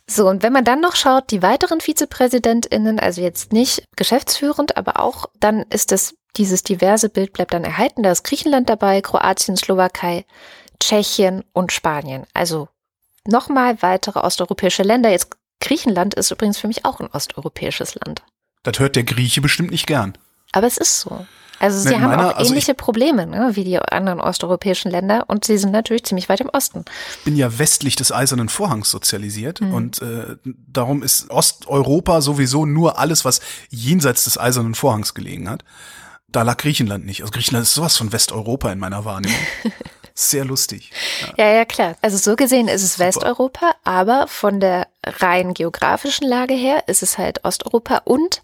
So, und wenn man dann noch schaut, die weiteren VizepräsidentInnen, also jetzt nicht geschäftsführend, aber auch, dann ist das, dieses diverse Bild bleibt dann erhalten. Da ist Griechenland dabei, Kroatien, Slowakei, Tschechien und Spanien. Also nochmal weitere osteuropäische Länder. Jetzt Griechenland ist übrigens für mich auch ein osteuropäisches Land. Das hört der Grieche bestimmt nicht gern. Aber es ist so. Also sie haben meiner, auch also ähnliche Probleme ne, wie die anderen osteuropäischen Länder und sie sind natürlich ziemlich weit im Osten. Ich bin ja westlich des Eisernen Vorhangs sozialisiert mhm. und äh, darum ist Osteuropa sowieso nur alles, was jenseits des Eisernen Vorhangs gelegen hat. Da lag Griechenland nicht. Also Griechenland ist sowas von Westeuropa in meiner Wahrnehmung. Sehr lustig. Ja. ja, ja, klar. Also so gesehen ist es Super. Westeuropa, aber von der rein geografischen Lage her ist es halt Osteuropa und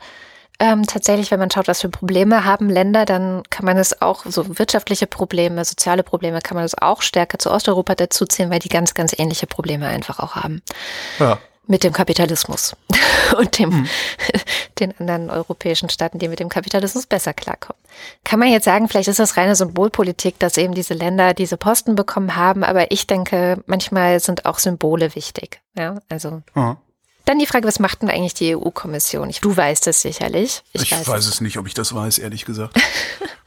ähm, tatsächlich, wenn man schaut, was für Probleme haben Länder, dann kann man es auch, so wirtschaftliche Probleme, soziale Probleme, kann man es auch stärker zu Osteuropa dazuziehen, weil die ganz, ganz ähnliche Probleme einfach auch haben. Ja mit dem Kapitalismus und dem, mhm. den anderen europäischen Staaten, die mit dem Kapitalismus besser klarkommen. Kann man jetzt sagen, vielleicht ist das reine Symbolpolitik, dass eben diese Länder diese Posten bekommen haben, aber ich denke, manchmal sind auch Symbole wichtig. Ja, also. Mhm. Dann die Frage, was macht denn eigentlich die EU-Kommission? Du weißt es sicherlich. Ich, ich weiß, weiß es nicht, ob ich das weiß, ehrlich gesagt.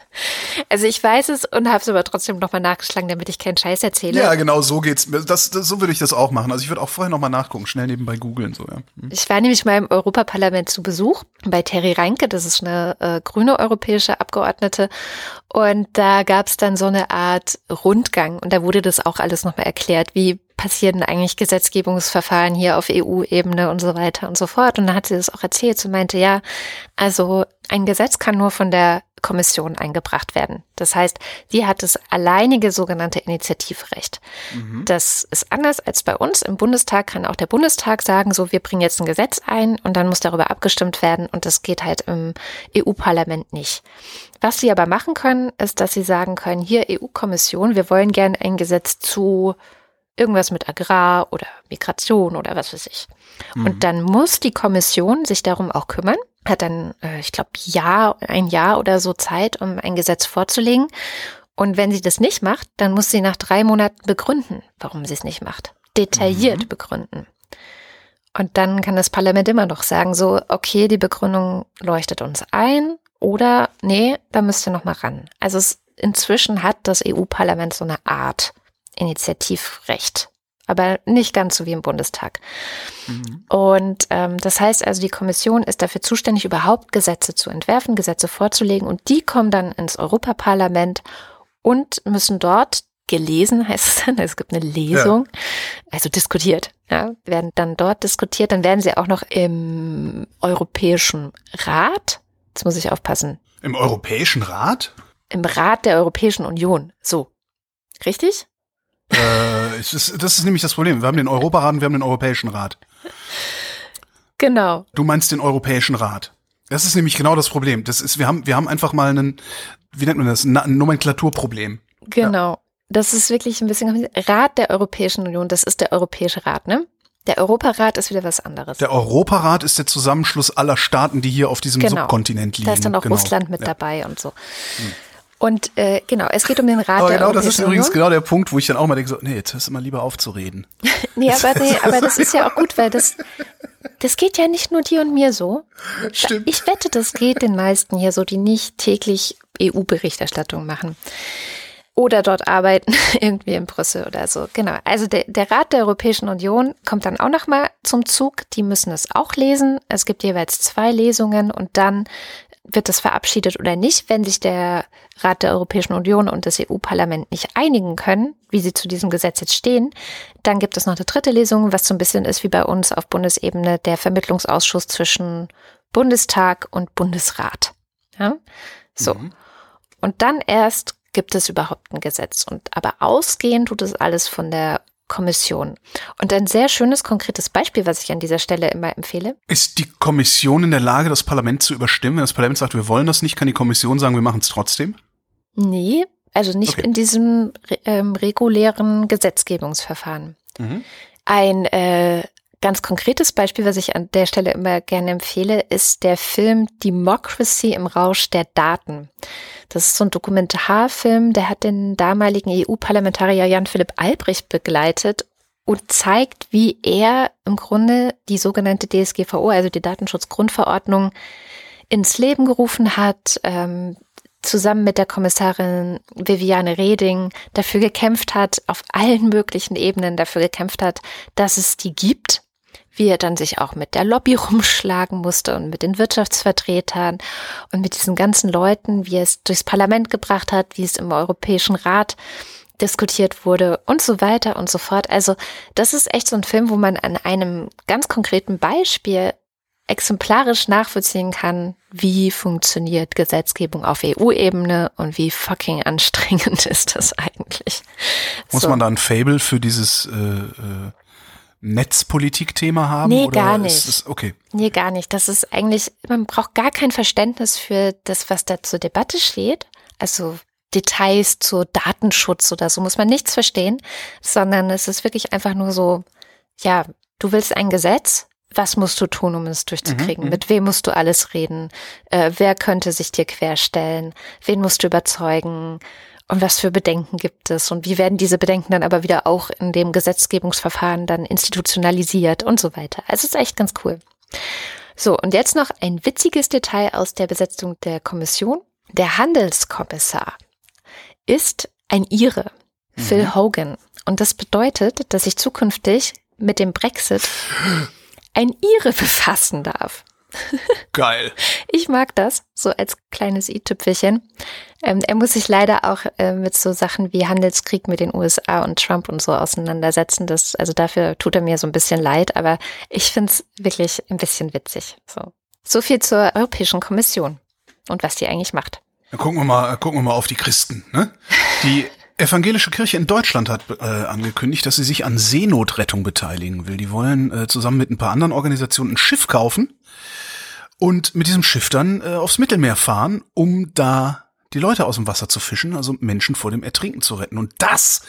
Also ich weiß es und habe es aber trotzdem nochmal nachgeschlagen, damit ich keinen Scheiß erzähle. Ja, genau, so geht's. Das, das, so würde ich das auch machen. Also ich würde auch vorher nochmal nachgucken, schnell nebenbei googeln. So, ja. Hm. Ich war nämlich mal im Europaparlament zu Besuch bei Terry Reinke, das ist eine äh, grüne europäische Abgeordnete. Und da gab es dann so eine Art Rundgang und da wurde das auch alles nochmal erklärt, wie passieren eigentlich Gesetzgebungsverfahren hier auf EU-Ebene und so weiter und so fort. Und dann hat sie das auch erzählt und meinte, ja, also ein Gesetz kann nur von der Kommission eingebracht werden. Das heißt, sie hat das alleinige sogenannte Initiativrecht. Mhm. Das ist anders als bei uns. Im Bundestag kann auch der Bundestag sagen, so, wir bringen jetzt ein Gesetz ein und dann muss darüber abgestimmt werden und das geht halt im EU-Parlament nicht. Was sie aber machen können, ist, dass sie sagen können, hier EU-Kommission, wir wollen gerne ein Gesetz zu irgendwas mit Agrar oder Migration oder was weiß ich. Mhm. Und dann muss die Kommission sich darum auch kümmern, hat dann, äh, ich glaube, Jahr, ein Jahr oder so Zeit, um ein Gesetz vorzulegen. Und wenn sie das nicht macht, dann muss sie nach drei Monaten begründen, warum sie es nicht macht. Detailliert mhm. begründen. Und dann kann das Parlament immer noch sagen, so, okay, die Begründung leuchtet uns ein oder nee, da müsst ihr noch mal ran. Also es, inzwischen hat das EU-Parlament so eine Art Initiativrecht, aber nicht ganz so wie im Bundestag. Mhm. Und ähm, das heißt also, die Kommission ist dafür zuständig, überhaupt Gesetze zu entwerfen, Gesetze vorzulegen und die kommen dann ins Europaparlament und müssen dort gelesen, heißt es dann, es gibt eine Lesung, ja. also diskutiert, ja, werden dann dort diskutiert, dann werden sie auch noch im Europäischen Rat, jetzt muss ich aufpassen. Im Europäischen Rat? Im Rat der Europäischen Union, so. Richtig? Äh, das ist nämlich das Problem. Wir haben den Europarat und wir haben den Europäischen Rat. Genau. Du meinst den Europäischen Rat. Das ist nämlich genau das Problem. Das ist, wir haben, wir haben einfach mal einen, wie nennt man das, ein Nomenklaturproblem. Genau. Ja. Das ist wirklich ein bisschen Rat der Europäischen Union. Das ist der Europäische Rat, ne? Der Europarat ist wieder was anderes. Der Europarat ist der Zusammenschluss aller Staaten, die hier auf diesem genau. Subkontinent liegen. Da ist dann auch genau. Russland mit ja. dabei und so. Hm. Und äh, genau, es geht um den Rat aber der genau, Europäischen das ist übrigens genau der Punkt, wo ich dann auch mal denke, so, nee, jetzt hörst du mal lieber aufzureden. nee, aber, nee, aber das ist ja auch gut, weil das, das geht ja nicht nur dir und mir so. Stimmt. Ich wette, das geht den meisten hier so, die nicht täglich EU-Berichterstattung machen oder dort arbeiten, irgendwie in Brüssel oder so. Genau. Also der, der Rat der Europäischen Union kommt dann auch nochmal zum Zug. Die müssen es auch lesen. Es gibt jeweils zwei Lesungen und dann wird es verabschiedet oder nicht, wenn sich der Rat der Europäischen Union und das EU-Parlament nicht einigen können, wie sie zu diesem Gesetz jetzt stehen. Dann gibt es noch eine dritte Lesung, was so ein bisschen ist wie bei uns auf Bundesebene der Vermittlungsausschuss zwischen Bundestag und Bundesrat. Ja? So. Mhm. Und dann erst gibt es überhaupt ein Gesetz. Und aber ausgehen tut es alles von der Kommission. Und ein sehr schönes, konkretes Beispiel, was ich an dieser Stelle immer empfehle. Ist die Kommission in der Lage, das Parlament zu überstimmen? Wenn das Parlament sagt, wir wollen das nicht, kann die Kommission sagen, wir machen es trotzdem? Nee, also nicht okay. in diesem ähm, regulären Gesetzgebungsverfahren. Mhm. Ein äh, ganz konkretes Beispiel, was ich an der Stelle immer gerne empfehle, ist der Film Democracy im Rausch der Daten. Das ist so ein Dokumentarfilm, der hat den damaligen EU-Parlamentarier Jan-Philipp Albrecht begleitet und zeigt, wie er im Grunde die sogenannte DSGVO, also die Datenschutzgrundverordnung, ins Leben gerufen hat, ähm, zusammen mit der Kommissarin Viviane Reding dafür gekämpft hat, auf allen möglichen Ebenen dafür gekämpft hat, dass es die gibt wie er dann sich auch mit der Lobby rumschlagen musste und mit den Wirtschaftsvertretern und mit diesen ganzen Leuten, wie er es durchs Parlament gebracht hat, wie es im Europäischen Rat diskutiert wurde und so weiter und so fort. Also das ist echt so ein Film, wo man an einem ganz konkreten Beispiel exemplarisch nachvollziehen kann, wie funktioniert Gesetzgebung auf EU-Ebene und wie fucking anstrengend ist das eigentlich. Muss so. man da ein Fable für dieses äh, äh Netzpolitik-Thema haben? Nee, gar nicht. Es, okay. Nee, gar nicht. Das ist eigentlich, man braucht gar kein Verständnis für das, was da zur Debatte steht. Also Details zu Datenschutz oder so muss man nichts verstehen, sondern es ist wirklich einfach nur so, ja, du willst ein Gesetz, was musst du tun, um es durchzukriegen? Mhm, Mit wem musst du alles reden? Äh, wer könnte sich dir querstellen? Wen musst du überzeugen? Und was für Bedenken gibt es? Und wie werden diese Bedenken dann aber wieder auch in dem Gesetzgebungsverfahren dann institutionalisiert und so weiter? Also es ist echt ganz cool. So, und jetzt noch ein witziges Detail aus der Besetzung der Kommission. Der Handelskommissar ist ein Ire, mhm. Phil Hogan. Und das bedeutet, dass ich zukünftig mit dem Brexit ein Ire befassen darf. Geil. Ich mag das, so als kleines i-Tüpfelchen. Ähm, er muss sich leider auch äh, mit so Sachen wie Handelskrieg mit den USA und Trump und so auseinandersetzen. Das, also dafür tut er mir so ein bisschen leid, aber ich finde es wirklich ein bisschen witzig. So. so viel zur Europäischen Kommission und was die eigentlich macht. Dann gucken wir mal, gucken wir mal auf die Christen. Ne? Die evangelische Kirche in Deutschland hat äh, angekündigt, dass sie sich an Seenotrettung beteiligen will. Die wollen äh, zusammen mit ein paar anderen Organisationen ein Schiff kaufen und mit diesem Schiff dann äh, aufs Mittelmeer fahren, um da die Leute aus dem Wasser zu fischen, also Menschen vor dem Ertrinken zu retten. Und das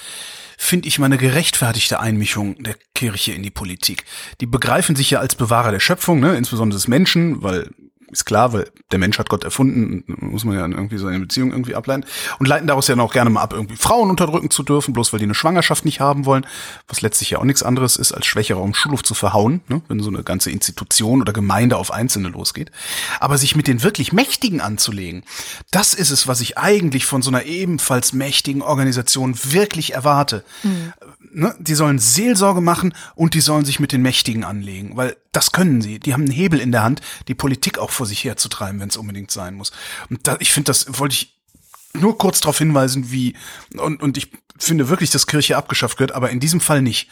finde ich mal eine gerechtfertigte Einmischung der Kirche in die Politik. Die begreifen sich ja als Bewahrer der Schöpfung, ne, insbesondere des Menschen, weil ist klar, weil der Mensch hat Gott erfunden, muss man ja irgendwie seine Beziehung irgendwie ableiten und leiten daraus ja noch gerne mal ab, irgendwie Frauen unterdrücken zu dürfen, bloß weil die eine Schwangerschaft nicht haben wollen, was letztlich ja auch nichts anderes ist, als Schwächere um Schulhof zu verhauen, ne, wenn so eine ganze Institution oder Gemeinde auf Einzelne losgeht. Aber sich mit den wirklich Mächtigen anzulegen, das ist es, was ich eigentlich von so einer ebenfalls mächtigen Organisation wirklich erwarte. Mhm ne, die sollen Seelsorge machen und die sollen sich mit den Mächtigen anlegen, weil das können sie. Die haben einen Hebel in der Hand, die Politik auch vor sich herzutreiben, wenn es unbedingt sein muss. Und da, ich finde, das wollte ich nur kurz darauf hinweisen, wie, und, und ich finde wirklich, dass Kirche abgeschafft wird, aber in diesem Fall nicht.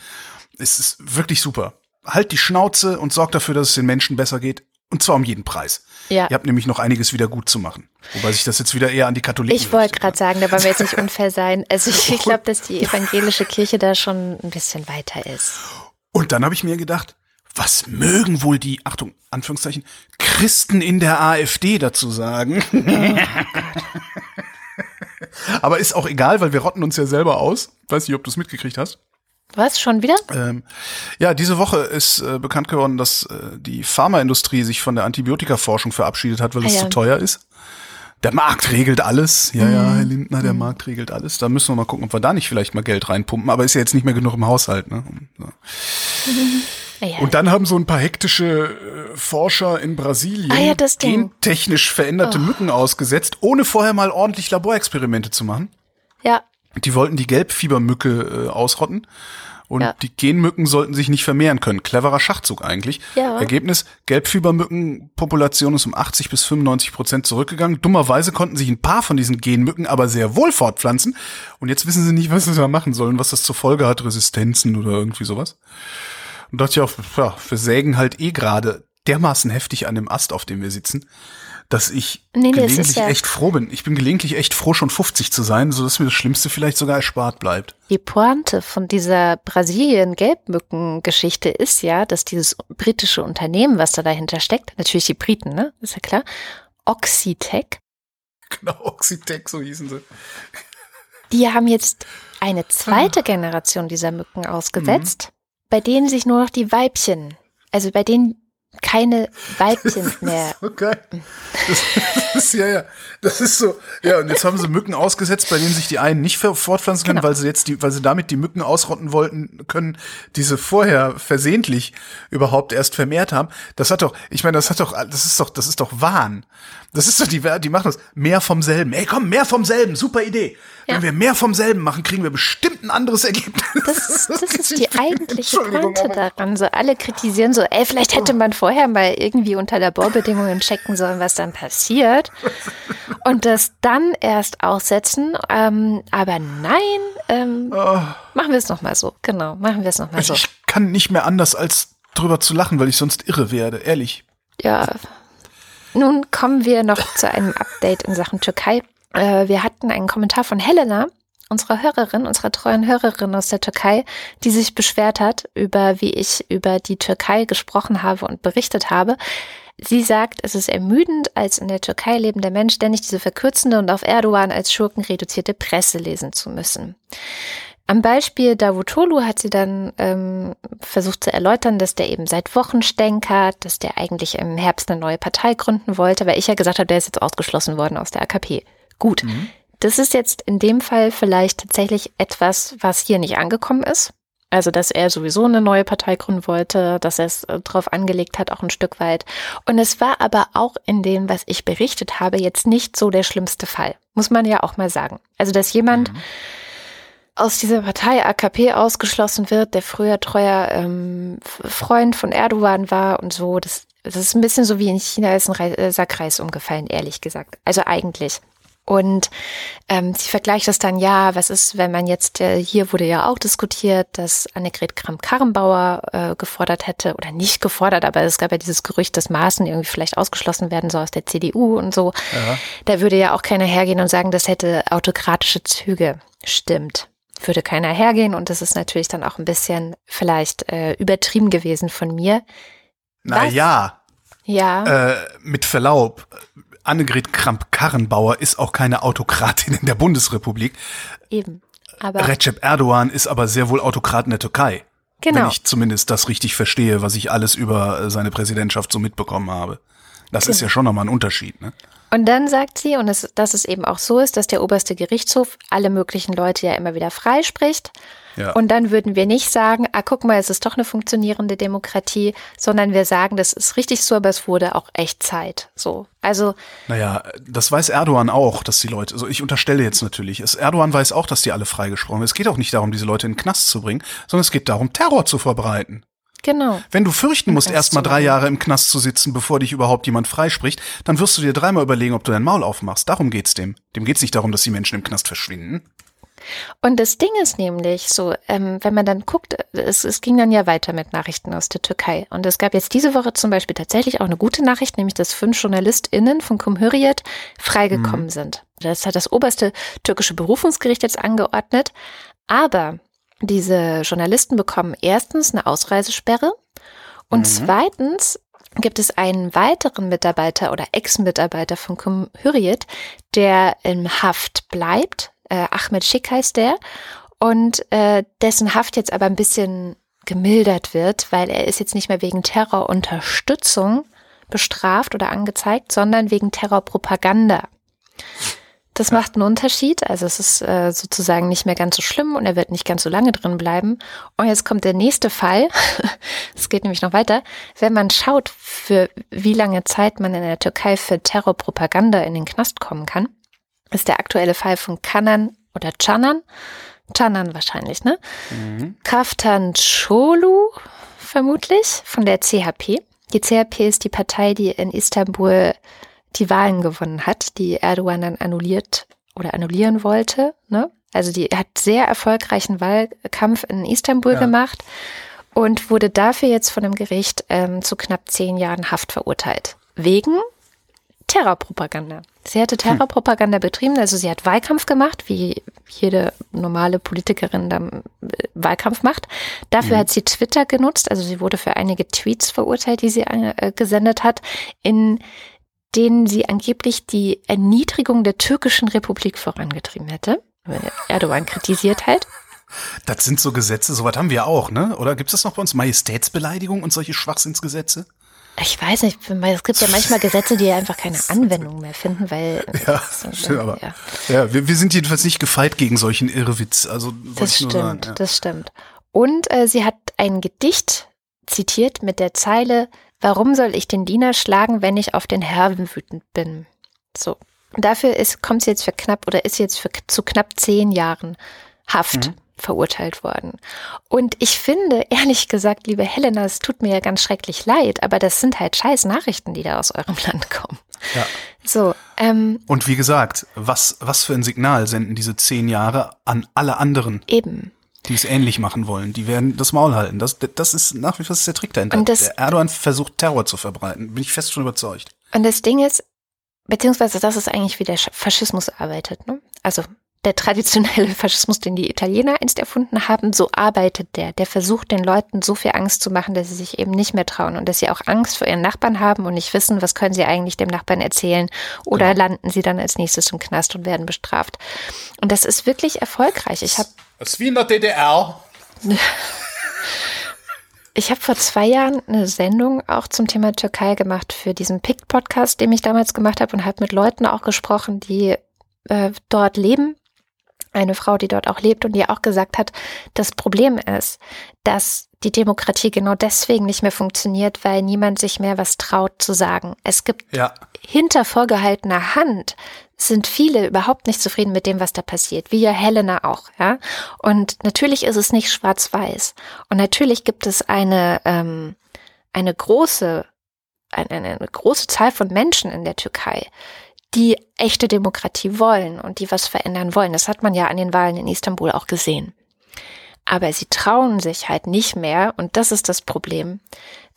Es ist wirklich super. Halt die Schnauze und sorg dafür, dass es den Menschen besser geht Und zwar um jeden Preis. Ja. Ihr habt nämlich noch einiges wieder gut zu machen. Wobei sich das jetzt wieder eher an die Katholiken Ich wollte gerade ne? sagen, da wollen wir jetzt nicht unfair sein. Also ich, ich glaube, dass die evangelische Kirche da schon ein bisschen weiter ist. Und dann habe ich mir gedacht, was mögen wohl die, Achtung, Anführungszeichen, Christen in der AfD dazu sagen? Aber ist auch egal, weil wir rotten uns ja selber aus. Weiß nicht, ob du es mitgekriegt hast. Was, schon wieder? Ähm, ja, diese Woche ist äh, bekannt geworden, dass äh, die Pharmaindustrie sich von der Antibiotikaforschung verabschiedet hat, weil Ah, es ja. zu teuer ist. Der Markt regelt alles. Ja, ja, Herr Lindner, der Markt regelt alles. Da müssen wir mal gucken, ob wir da nicht vielleicht mal Geld reinpumpen. Aber ist ja jetzt nicht mehr genug im Haushalt. Ne? So. Ah, ja. Und dann haben so ein paar hektische äh, Forscher in Brasilien Ah ja. Oh. gentechnisch veränderte Mücken ausgesetzt, ohne vorher mal ordentlich Laborexperimente zu machen. ja, Die wollten die Gelbfiebermücke äh, ausrotten. Und Ja. die Genmücken sollten sich nicht vermehren können. Cleverer Schachzug eigentlich. Ja. Ergebnis, Gelbfiebermückenpopulation ist um 80 bis 95 Prozent zurückgegangen. Dummerweise konnten sich ein paar von diesen Genmücken aber sehr wohl fortpflanzen. Und jetzt wissen sie nicht, was sie da machen sollen, was das zur Folge hat, Resistenzen oder irgendwie sowas. Und dachte ich auch, ja, wir sägen halt eh gerade dermaßen heftig an dem Ast, auf dem wir sitzen, dass ich Nee, nee, gelegentlich ja- echt froh bin. Ich bin gelegentlich echt froh, schon 50 zu sein, sodass mir das Schlimmste vielleicht sogar erspart bleibt. die Pointe von dieser Brasilien-Gelbmücken-Geschichte ist ja, dass dieses britische Unternehmen, was da dahinter steckt, natürlich die Briten, ne, ist ja klar, Oxitec, Genau, Oxitec, so hießen sie. die haben jetzt eine zweite Generation dieser Mücken ausgesetzt, bei denen sich nur noch die Weibchen, also bei denen keine Weibchen mehr. So geil. Das, das ist ja, ja. Das ist so. Ja, und jetzt haben sie Mücken ausgesetzt, bei denen sich die einen nicht fortpflanzen können, Genau. weil sie jetzt die, weil sie damit die Mücken ausrotten wollten können, die sie vorher versehentlich überhaupt erst vermehrt haben. Das hat doch, ich meine, das hat doch, das ist doch, das ist doch Wahn. Das ist doch die, die machen das. Mehr vom selben. Ey, komm, mehr vom selben. Super Idee. Wenn Ja. wir mehr vom selben machen, kriegen wir bestimmt ein anderes Ergebnis. Das ist, das ist die eigentliche Pointe daran. So alle kritisieren so, ey, vielleicht hätte man vorher mal irgendwie unter Laborbedingungen checken sollen, was dann passiert. Und das dann erst aussetzen. Ähm, aber nein, ähm, machen wir es nochmal so. Genau, machen wir es nochmal so. Ich kann nicht mehr anders als drüber zu lachen, weil ich sonst irre werde, ehrlich. Ja. Nun kommen wir noch zu einem Update in Sachen Türkei. Äh, wir hatten einen Kommentar von Helena, unserer Hörerin, unserer treuen Hörerin aus der Türkei, die sich beschwert hat über, wie ich über die Türkei gesprochen habe und berichtet habe. Sie sagt, es ist ermüdend, als in der Türkei lebender Mensch ständig diese verkürzende und auf Erdogan als Schurken reduzierte Presse lesen zu müssen. Am Beispiel Davutoglu hat sie dann ähm, versucht zu erläutern, dass der eben seit Wochen stänkert, dass der eigentlich im Herbst eine neue Partei gründen wollte, weil ich ja gesagt habe, der ist jetzt ausgeschlossen worden aus der AKP. Gut, das ist jetzt in dem Fall vielleicht tatsächlich etwas, was hier nicht angekommen ist. Also, dass er sowieso eine neue Partei gründen wollte, dass er es äh, drauf angelegt hat, auch ein Stück weit. Und es war aber auch in dem, was ich berichtet habe, jetzt nicht so der schlimmste Fall. Muss man ja auch mal sagen. Also, dass jemand aus dieser Partei AKP ausgeschlossen wird, der früher treuer ähm, Freund von Erdogan war und so. Das, das ist ein bisschen so wie in China ist ein Rei- äh, Sackreis umgefallen, ehrlich gesagt. Also eigentlich. Und ähm, sie vergleicht das dann, ja, was ist, wenn man jetzt, äh, hier wurde ja auch diskutiert, dass Annegret Kramp-Karrenbauer äh, gefordert hätte, oder nicht gefordert, aber es gab ja dieses Gerücht, dass Maaßen irgendwie vielleicht ausgeschlossen werden soll aus der CDU und so. Da würde ja auch keiner hergehen und sagen, das hätte autokratische Züge. Stimmt. Würde keiner hergehen und das ist natürlich dann auch ein bisschen vielleicht äh, übertrieben gewesen von mir. Naja, Ja, äh, mit Verlaub, Annegret Kramp-Karrenbauer ist auch keine Autokratin in der Bundesrepublik. eben. Aber Recep Erdogan ist aber sehr wohl Autokrat in der Türkei. Wenn genau. ich zumindest das richtig verstehe, was ich alles über äh, seine Präsidentschaft so mitbekommen habe. Das ist ja schon nochmal ein Unterschied, ne? Und dann sagt sie, und es, dass es eben auch so ist, dass der oberste Gerichtshof alle möglichen Leute ja immer wieder freispricht. Ja. Und dann würden wir nicht sagen, ah, guck mal, es ist doch eine funktionierende Demokratie, sondern wir sagen, das ist richtig so, aber es wurde auch echt Zeit. So. Also, Naja, das weiß Erdogan auch, dass die Leute, also ich unterstelle jetzt natürlich, es, Erdogan weiß auch, dass die alle freigesprochen werden. Es geht auch nicht darum, diese Leute in den Knast zu bringen, sondern es geht darum, Terror zu verbreiten. genau. Wenn du fürchten musst, Knast erstmal zu drei. Jahre im Knast zu sitzen, bevor dich überhaupt jemand freispricht, dann wirst du dir dreimal überlegen, ob du dein Maul aufmachst. Darum geht's dem. Dem geht's nicht darum, dass die Menschen im Knast verschwinden. Und das Ding ist nämlich so, ähm, wenn man dann guckt, es, es ging dann ja weiter mit Nachrichten aus der Türkei. Und es gab jetzt diese Woche zum Beispiel tatsächlich auch eine gute Nachricht, nämlich dass fünf JournalistInnen von Cumhuriyet freigekommen mhm. sind. Das hat das oberste türkische Berufungsgericht jetzt angeordnet. Aber diese Journalisten bekommen erstens eine Ausreisesperre und mhm. zweitens gibt es einen weiteren Mitarbeiter oder Ex-Mitarbeiter von Cumhuriyet, der in Haft bleibt. Äh, Ahmed Schick heißt der. Und äh, dessen Haft jetzt aber ein bisschen gemildert wird, weil er ist jetzt nicht mehr wegen Terrorunterstützung bestraft oder angezeigt, sondern wegen Terrorpropaganda. Das macht einen Unterschied. Also es ist äh, sozusagen nicht mehr ganz so schlimm und er wird nicht ganz so lange drin bleiben. Und jetzt kommt der nächste Fall. Es geht nämlich noch weiter. Wenn man schaut, für wie lange Zeit man in der Türkei für Terrorpropaganda in den Knast kommen kann, ist der aktuelle Fall von Kanan oder Canan. Canan wahrscheinlich, ne? Mhm. Kaftan Cholu vermutlich von der CHP. Die CHP ist die Partei, die in Istanbul die Wahlen gewonnen hat, die Erdogan dann annulliert oder annullieren wollte. Ne? Also die hat sehr erfolgreichen Wahlkampf in Istanbul ja. gemacht und wurde dafür jetzt von dem Gericht ähm, zu knapp zehn Jahren Haft verurteilt. Wegen Terrorpropaganda. Sie hatte hm. Terrorpropaganda betrieben, also sie hat Wahlkampf gemacht, wie jede normale Politikerin dann äh, Wahlkampf macht. Dafür mhm. hat sie Twitter genutzt, also sie wurde für einige Tweets verurteilt, die sie äh, gesendet hat, in denen sie angeblich die Erniedrigung der türkischen Republik vorangetrieben hätte. Erdogan kritisiert halt. Das sind so Gesetze, sowas haben wir auch, ne? Oder gibt es das noch bei uns? Majestätsbeleidigung und solche Schwachsinnsgesetze? Ich weiß nicht, es gibt ja manchmal Gesetze, die einfach keine Anwendung mehr finden, weil. Ja, stimmt, aber. Ja, ja wir, wir, sind jedenfalls nicht gefeit gegen solchen Irrwitz. Also, das stimmt, sagen, ja. das stimmt. Und äh, sie hat ein Gedicht zitiert mit der Zeile, Warum soll ich den Diener schlagen, wenn ich auf den Herrn wütend bin? So. Dafür ist, kommt sie jetzt für knapp oder ist jetzt für zu knapp zehn Jahren Haft. Mhm verurteilt worden. Und ich finde, ehrlich gesagt, liebe Helena, es tut mir ja ganz schrecklich leid, aber das sind halt scheiß Nachrichten, die da aus eurem Land kommen. Ja. So. Ähm, Und wie gesagt, was, was für ein Signal senden diese zehn Jahre an alle anderen? Eben die es ähnlich machen wollen. Die werden das Maul halten. Das, das ist nach wie vor der Trick dahinter. Und das, der Erdogan versucht Terror zu verbreiten. Bin ich fest schon überzeugt. Und das Ding ist, beziehungsweise das ist eigentlich wie der Faschismus arbeitet. Ne? Also der traditionelle Faschismus, den die Italiener einst erfunden haben, so arbeitet der. Der versucht den Leuten so viel Angst zu machen, dass sie sich eben nicht mehr trauen und dass sie auch Angst vor ihren Nachbarn haben und nicht wissen, was können sie eigentlich dem Nachbarn erzählen oder genau. landen sie dann als nächstes im Knast und werden bestraft. Und das ist wirklich erfolgreich. Ich habe das ist wie in der DDR. Ich habe vor zwei Jahren eine Sendung auch zum Thema Türkei gemacht für diesen PICT-Podcast, den ich damals gemacht habe und habe mit Leuten auch gesprochen, die äh, dort leben. Eine Frau, die dort auch lebt und die auch gesagt hat, das Problem ist, dass die Demokratie genau deswegen nicht mehr funktioniert, weil niemand sich mehr was traut zu sagen. Es gibt ja. hinter vorgehaltener Hand sind viele überhaupt nicht zufrieden mit dem, was da passiert, wie ja Helena auch, ja. Und natürlich ist es nicht schwarz-weiß. Und natürlich gibt es eine, ähm, eine große, eine, eine große Zahl von Menschen in der Türkei, die echte Demokratie wollen und die was verändern wollen. Das hat man ja an den Wahlen in Istanbul auch gesehen. Aber sie trauen sich halt nicht mehr, und das ist das Problem,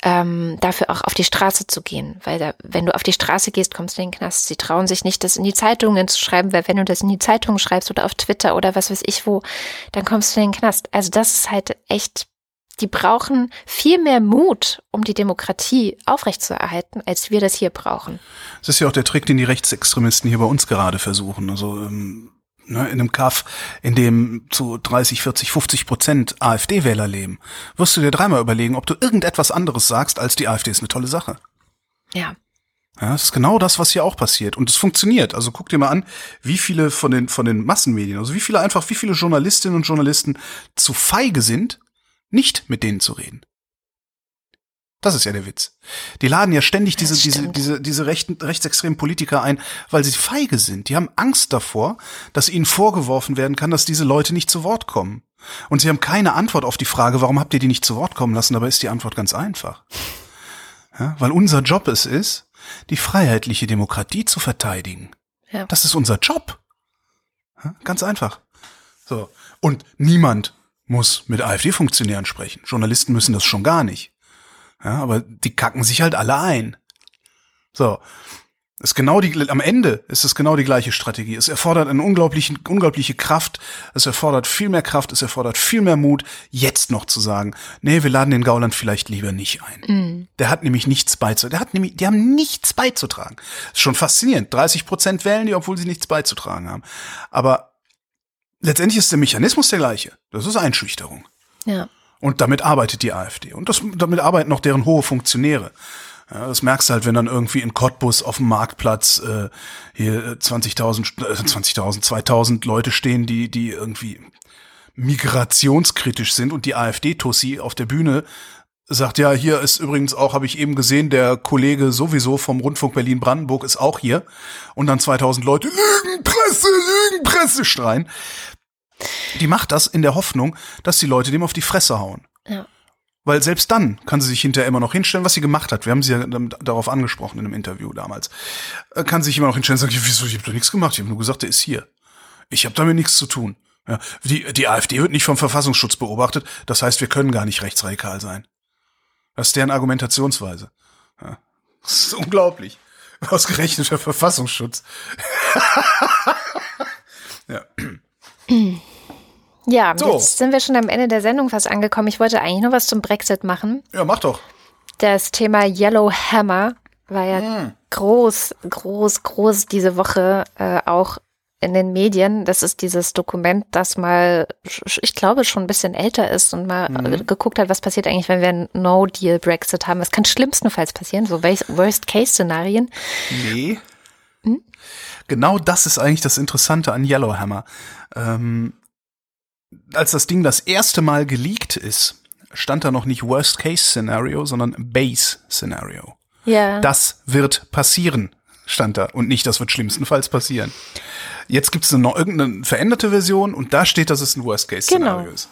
ähm, dafür auch auf die Straße zu gehen. Weil da, wenn du auf die Straße gehst, kommst du in den Knast. Sie trauen sich nicht, das in die Zeitungen zu schreiben, weil wenn du das in die Zeitungen schreibst oder auf Twitter oder was weiß ich wo, dann kommst du in den Knast. Also das ist halt echt, die brauchen viel mehr Mut, um die Demokratie aufrechtzuerhalten, als wir das hier brauchen. Das ist ja auch der Trick, den die Rechtsextremisten hier bei uns gerade versuchen. Also ähm ne, in einem Kaff, in dem zu 30, 40, 50 Prozent AfD-Wähler leben, wirst du dir dreimal überlegen, ob du irgendetwas anderes sagst, als die AfD ist eine tolle Sache. Ja. Ja, das ist genau das, was hier auch passiert. Und es funktioniert. Also guck dir mal an, wie viele von den, von den Massenmedien, also wie viele einfach, wie viele Journalistinnen und Journalisten zu feige sind, nicht mit denen zu reden. Das ist ja der Witz. Die laden ja ständig diese, diese, diese, diese rechten, rechtsextremen Politiker ein, weil sie feige sind. Die haben Angst davor, dass ihnen vorgeworfen werden kann, dass diese Leute nicht zu Wort kommen. Und sie haben keine Antwort auf die Frage, warum habt ihr die nicht zu Wort kommen lassen? Dabei ist die Antwort ganz einfach. Ja, weil unser Job es ist, die freiheitliche Demokratie zu verteidigen. Ja. Das ist unser Job. Ja, ganz einfach. So. Und niemand muss mit AfD-Funktionären sprechen. Journalisten müssen das schon gar nicht. Ja, aber die kacken sich halt alle ein. So. Ist genau die, am Ende ist es genau die gleiche Strategie. Es erfordert eine unglaubliche, unglaubliche Kraft. Es erfordert viel mehr Kraft. Es erfordert viel mehr Mut, jetzt noch zu sagen, nee, wir laden den Gauland vielleicht lieber nicht ein. Mhm. Der hat nämlich nichts beizutragen. Der hat nämlich, die haben nichts beizutragen. Ist schon faszinierend. 30 Prozent wählen die, obwohl sie nichts beizutragen haben. Aber letztendlich ist der Mechanismus der gleiche. Das ist Einschüchterung. Ja. Und damit arbeitet die AfD. Und das, damit arbeiten auch deren hohe Funktionäre. Ja, das merkst du halt, wenn dann irgendwie in Cottbus auf dem Marktplatz äh, hier 20.000, äh, 20.000, 2.000 Leute stehen, die, die irgendwie migrationskritisch sind und die AfD-Tussi auf der Bühne sagt, ja, hier ist übrigens auch, habe ich eben gesehen, der Kollege sowieso vom Rundfunk Berlin-Brandenburg ist auch hier. Und dann 2000 Leute, Lügenpresse, Lügenpresse schreien. Die macht das in der Hoffnung, dass die Leute dem auf die Fresse hauen. Ja. Weil selbst dann kann sie sich hinterher immer noch hinstellen, was sie gemacht hat. Wir haben sie ja darauf angesprochen in einem Interview damals. Äh, kann sich immer noch hinstellen und sagen, wieso, ich habe doch nichts gemacht. Ich habe nur gesagt, der ist hier. Ich habe damit nichts zu tun. Ja, die, die AfD wird nicht vom Verfassungsschutz beobachtet. Das heißt, wir können gar nicht rechtsradikal sein. Das ist deren Argumentationsweise. Ja, das ist unglaublich. Ausgerechnet der Verfassungsschutz. ja. Ja, so. jetzt sind wir schon am Ende der Sendung fast angekommen. Ich wollte eigentlich nur was zum Brexit machen. Ja, mach doch. Das Thema Yellow Hammer war ja hm. groß, groß, groß diese Woche äh, auch in den Medien. Das ist dieses Dokument, das mal, ich glaube, schon ein bisschen älter ist und mal mhm. geguckt hat, was passiert eigentlich, wenn wir einen No-Deal-Brexit haben. Was kann schlimmstenfalls passieren? So Worst-Case-Szenarien. Nee. Hm? Genau das ist eigentlich das Interessante an Yellowhammer. Ähm, als das Ding das erste Mal geleakt ist, stand da noch nicht Worst-Case-Szenario, sondern Base-Szenario. Ja. Das wird passieren, stand da. Und nicht, das wird schlimmstenfalls passieren. Jetzt gibt es eine, irgendeine veränderte Version und da steht, dass es ein Worst-Case-Szenario genau. ist.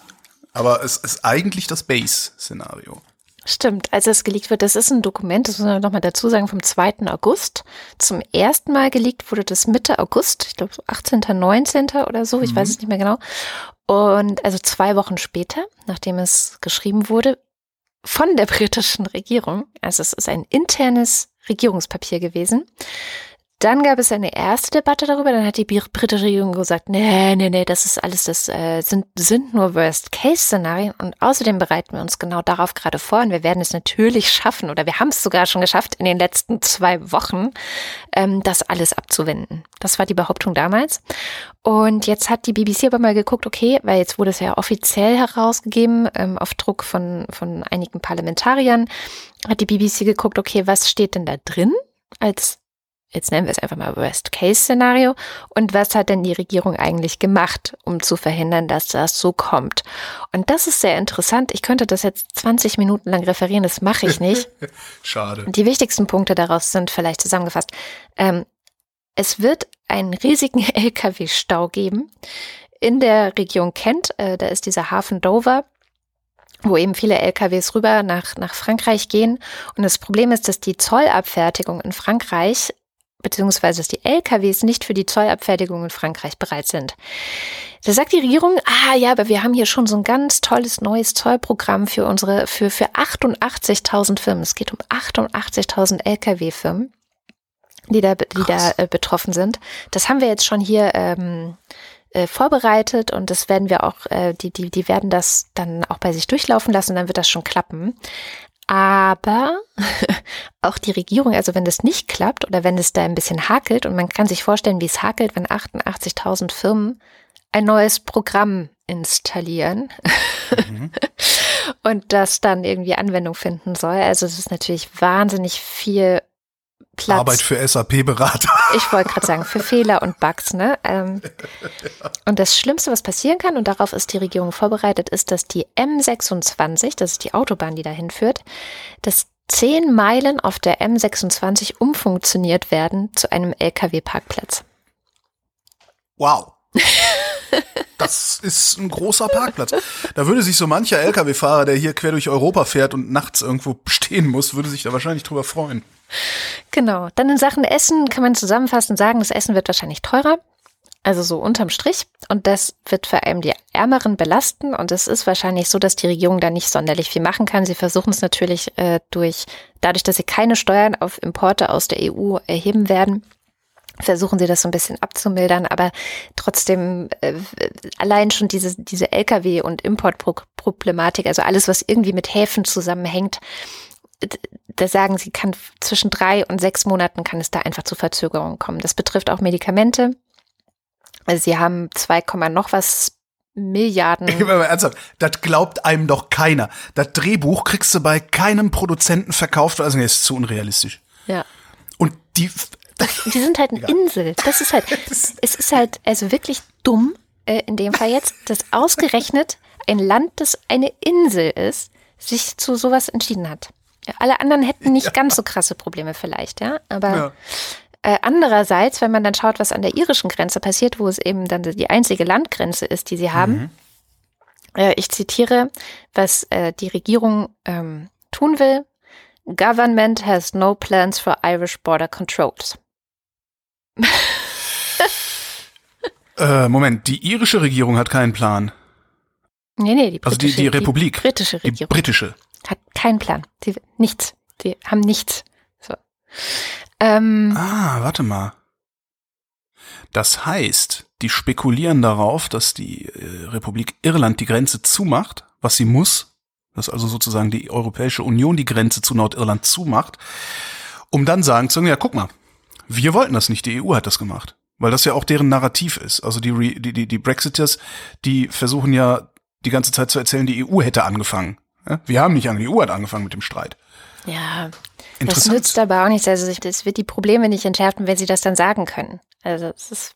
Aber es ist eigentlich das Base-Szenario. Stimmt, als es geleakt wird, das ist ein Dokument, das muss man nochmal dazu sagen, vom 2. August. Zum ersten Mal geleakt wurde das Mitte August, ich glaube so 18., 19. oder so, ich mhm. weiß es nicht mehr genau. Und also zwei Wochen später, nachdem es geschrieben wurde, von der britischen Regierung, also es ist ein internes Regierungspapier gewesen, dann gab es eine erste Debatte darüber, dann hat die britische Regierung gesagt, nee, nee, nee, das ist alles, das äh, sind, sind nur Worst-Case-Szenarien und außerdem bereiten wir uns genau darauf gerade vor und wir werden es natürlich schaffen oder wir haben es sogar schon geschafft in den letzten zwei Wochen, ähm, das alles abzuwenden. Das war die Behauptung damals. Und jetzt hat die BBC aber mal geguckt, okay, weil jetzt wurde es ja offiziell herausgegeben, ähm, auf Druck von, von einigen Parlamentariern, hat die BBC geguckt, okay, was steht denn da drin als jetzt nennen wir es einfach mal Worst-Case-Szenario. Und was hat denn die Regierung eigentlich gemacht, um zu verhindern, dass das so kommt? Und das ist sehr interessant. Ich könnte das jetzt 20 Minuten lang referieren, das mache ich nicht. Schade. Die wichtigsten Punkte daraus sind vielleicht zusammengefasst. Ähm, es wird einen riesigen Lkw-Stau geben in der Region Kent. Äh, da ist dieser Hafen Dover wo eben viele LKWs rüber nach, nach Frankreich gehen. Und das Problem ist, dass die Zollabfertigung in Frankreich beziehungsweise dass die LKWs nicht für die Zollabfertigung in Frankreich bereit sind. Da sagt die Regierung, ah ja, aber wir haben hier schon so ein ganz tolles neues Zollprogramm für unsere, für, für 88.000 Firmen. Es geht um 88.000 LKW-Firmen, die da, die da äh, betroffen sind. Das haben wir jetzt schon hier ähm, äh, vorbereitet und das werden wir auch, äh, die, die, die werden das dann auch bei sich durchlaufen lassen, dann wird das schon klappen. Aber auch die Regierung, also wenn das nicht klappt oder wenn es da ein bisschen hakelt und man kann sich vorstellen, wie es hakelt, wenn 88.000 Firmen ein neues Programm installieren mhm. und das dann irgendwie Anwendung finden soll. Also es ist natürlich wahnsinnig viel Platz. Arbeit für SAP-Berater. Ich wollte gerade sagen, für Fehler und Bugs. Ne? Ähm, und das Schlimmste, was passieren kann, und darauf ist die Regierung vorbereitet, ist, dass die M26, das ist die Autobahn, die dahin führt, dass zehn Meilen auf der M26 umfunktioniert werden zu einem Lkw-Parkplatz. Wow. Das ist ein großer Parkplatz. Da würde sich so mancher Lkw-Fahrer, der hier quer durch Europa fährt und nachts irgendwo stehen muss, würde sich da wahrscheinlich drüber freuen. Genau. Dann in Sachen Essen kann man zusammenfassend sagen, das Essen wird wahrscheinlich teurer. Also so unterm Strich. Und das wird vor allem die Ärmeren belasten. Und es ist wahrscheinlich so, dass die Regierung da nicht sonderlich viel machen kann. Sie versuchen es natürlich äh, durch, dadurch, dass sie keine Steuern auf Importe aus der EU erheben werden, versuchen sie das so ein bisschen abzumildern, aber trotzdem äh, allein schon diese, diese Lkw- und Importproblematik, also alles, was irgendwie mit Häfen zusammenhängt, da sagen sie, kann zwischen drei und sechs Monaten kann es da einfach zu Verzögerungen kommen. Das betrifft auch Medikamente. Also sie haben 2, noch was Milliarden. Ich mal ernsthaft, das glaubt einem doch keiner. Das Drehbuch kriegst du bei keinem Produzenten verkauft, also nee, ist zu unrealistisch. Ja. Und die die sind halt eine Egal. Insel. Das ist halt, es ist halt also wirklich dumm, äh, in dem Fall jetzt, dass ausgerechnet ein Land, das eine Insel ist, sich zu sowas entschieden hat. Alle anderen hätten nicht ja. ganz so krasse Probleme vielleicht, ja, aber ja. Äh, andererseits, wenn man dann schaut, was an der irischen Grenze passiert, wo es eben dann die einzige Landgrenze ist, die sie haben, mhm. äh, ich zitiere, was äh, die Regierung ähm, tun will. Government has no plans for Irish border controls. äh, Moment, die irische Regierung hat keinen Plan. Nee, nee, die britische, also die, die Republik. Die britische Regierung. Die britische. Hat keinen Plan. Die, nichts. Die haben nichts. So. Ähm, ah, warte mal. Das heißt, die spekulieren darauf, dass die äh, Republik Irland die Grenze zumacht, was sie muss, dass also sozusagen die Europäische Union die Grenze zu Nordirland zumacht, um dann sagen zu können, ja, guck mal, wir wollten das nicht, die EU hat das gemacht. Weil das ja auch deren Narrativ ist. Also die, die, die, die Brexiters, die versuchen ja die ganze Zeit zu erzählen, die EU hätte angefangen. Wir haben nicht angefangen, die EU hat angefangen mit dem Streit. Ja, das nützt aber auch nichts. Also das wird die Probleme nicht entschärfen, wenn sie das dann sagen können. Also es ist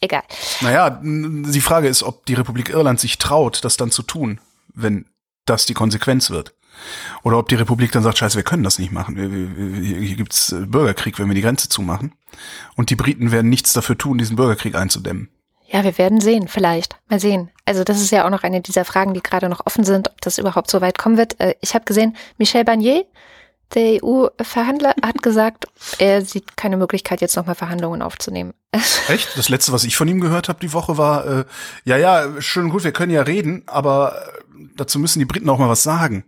egal. Naja, die Frage ist, ob die Republik Irland sich traut, das dann zu tun, wenn das die Konsequenz wird. Oder ob die Republik dann sagt, scheiße, wir können das nicht machen. Hier gibt's äh, Bürgerkrieg, wenn wir die Grenze zumachen. Und die Briten werden nichts dafür tun, diesen Bürgerkrieg einzudämmen. Ja, wir werden sehen, vielleicht. Mal sehen. Also das ist ja auch noch eine dieser Fragen, die gerade noch offen sind, ob das überhaupt so weit kommen wird. Äh, ich habe gesehen, Michel Barnier, der EU-Verhandler, hat gesagt, er sieht keine Möglichkeit, jetzt nochmal Verhandlungen aufzunehmen. Echt? Das letzte, was ich von ihm gehört habe die Woche, war, äh, ja, ja, schön und gut, wir können ja reden, aber äh, dazu müssen die Briten auch mal was sagen.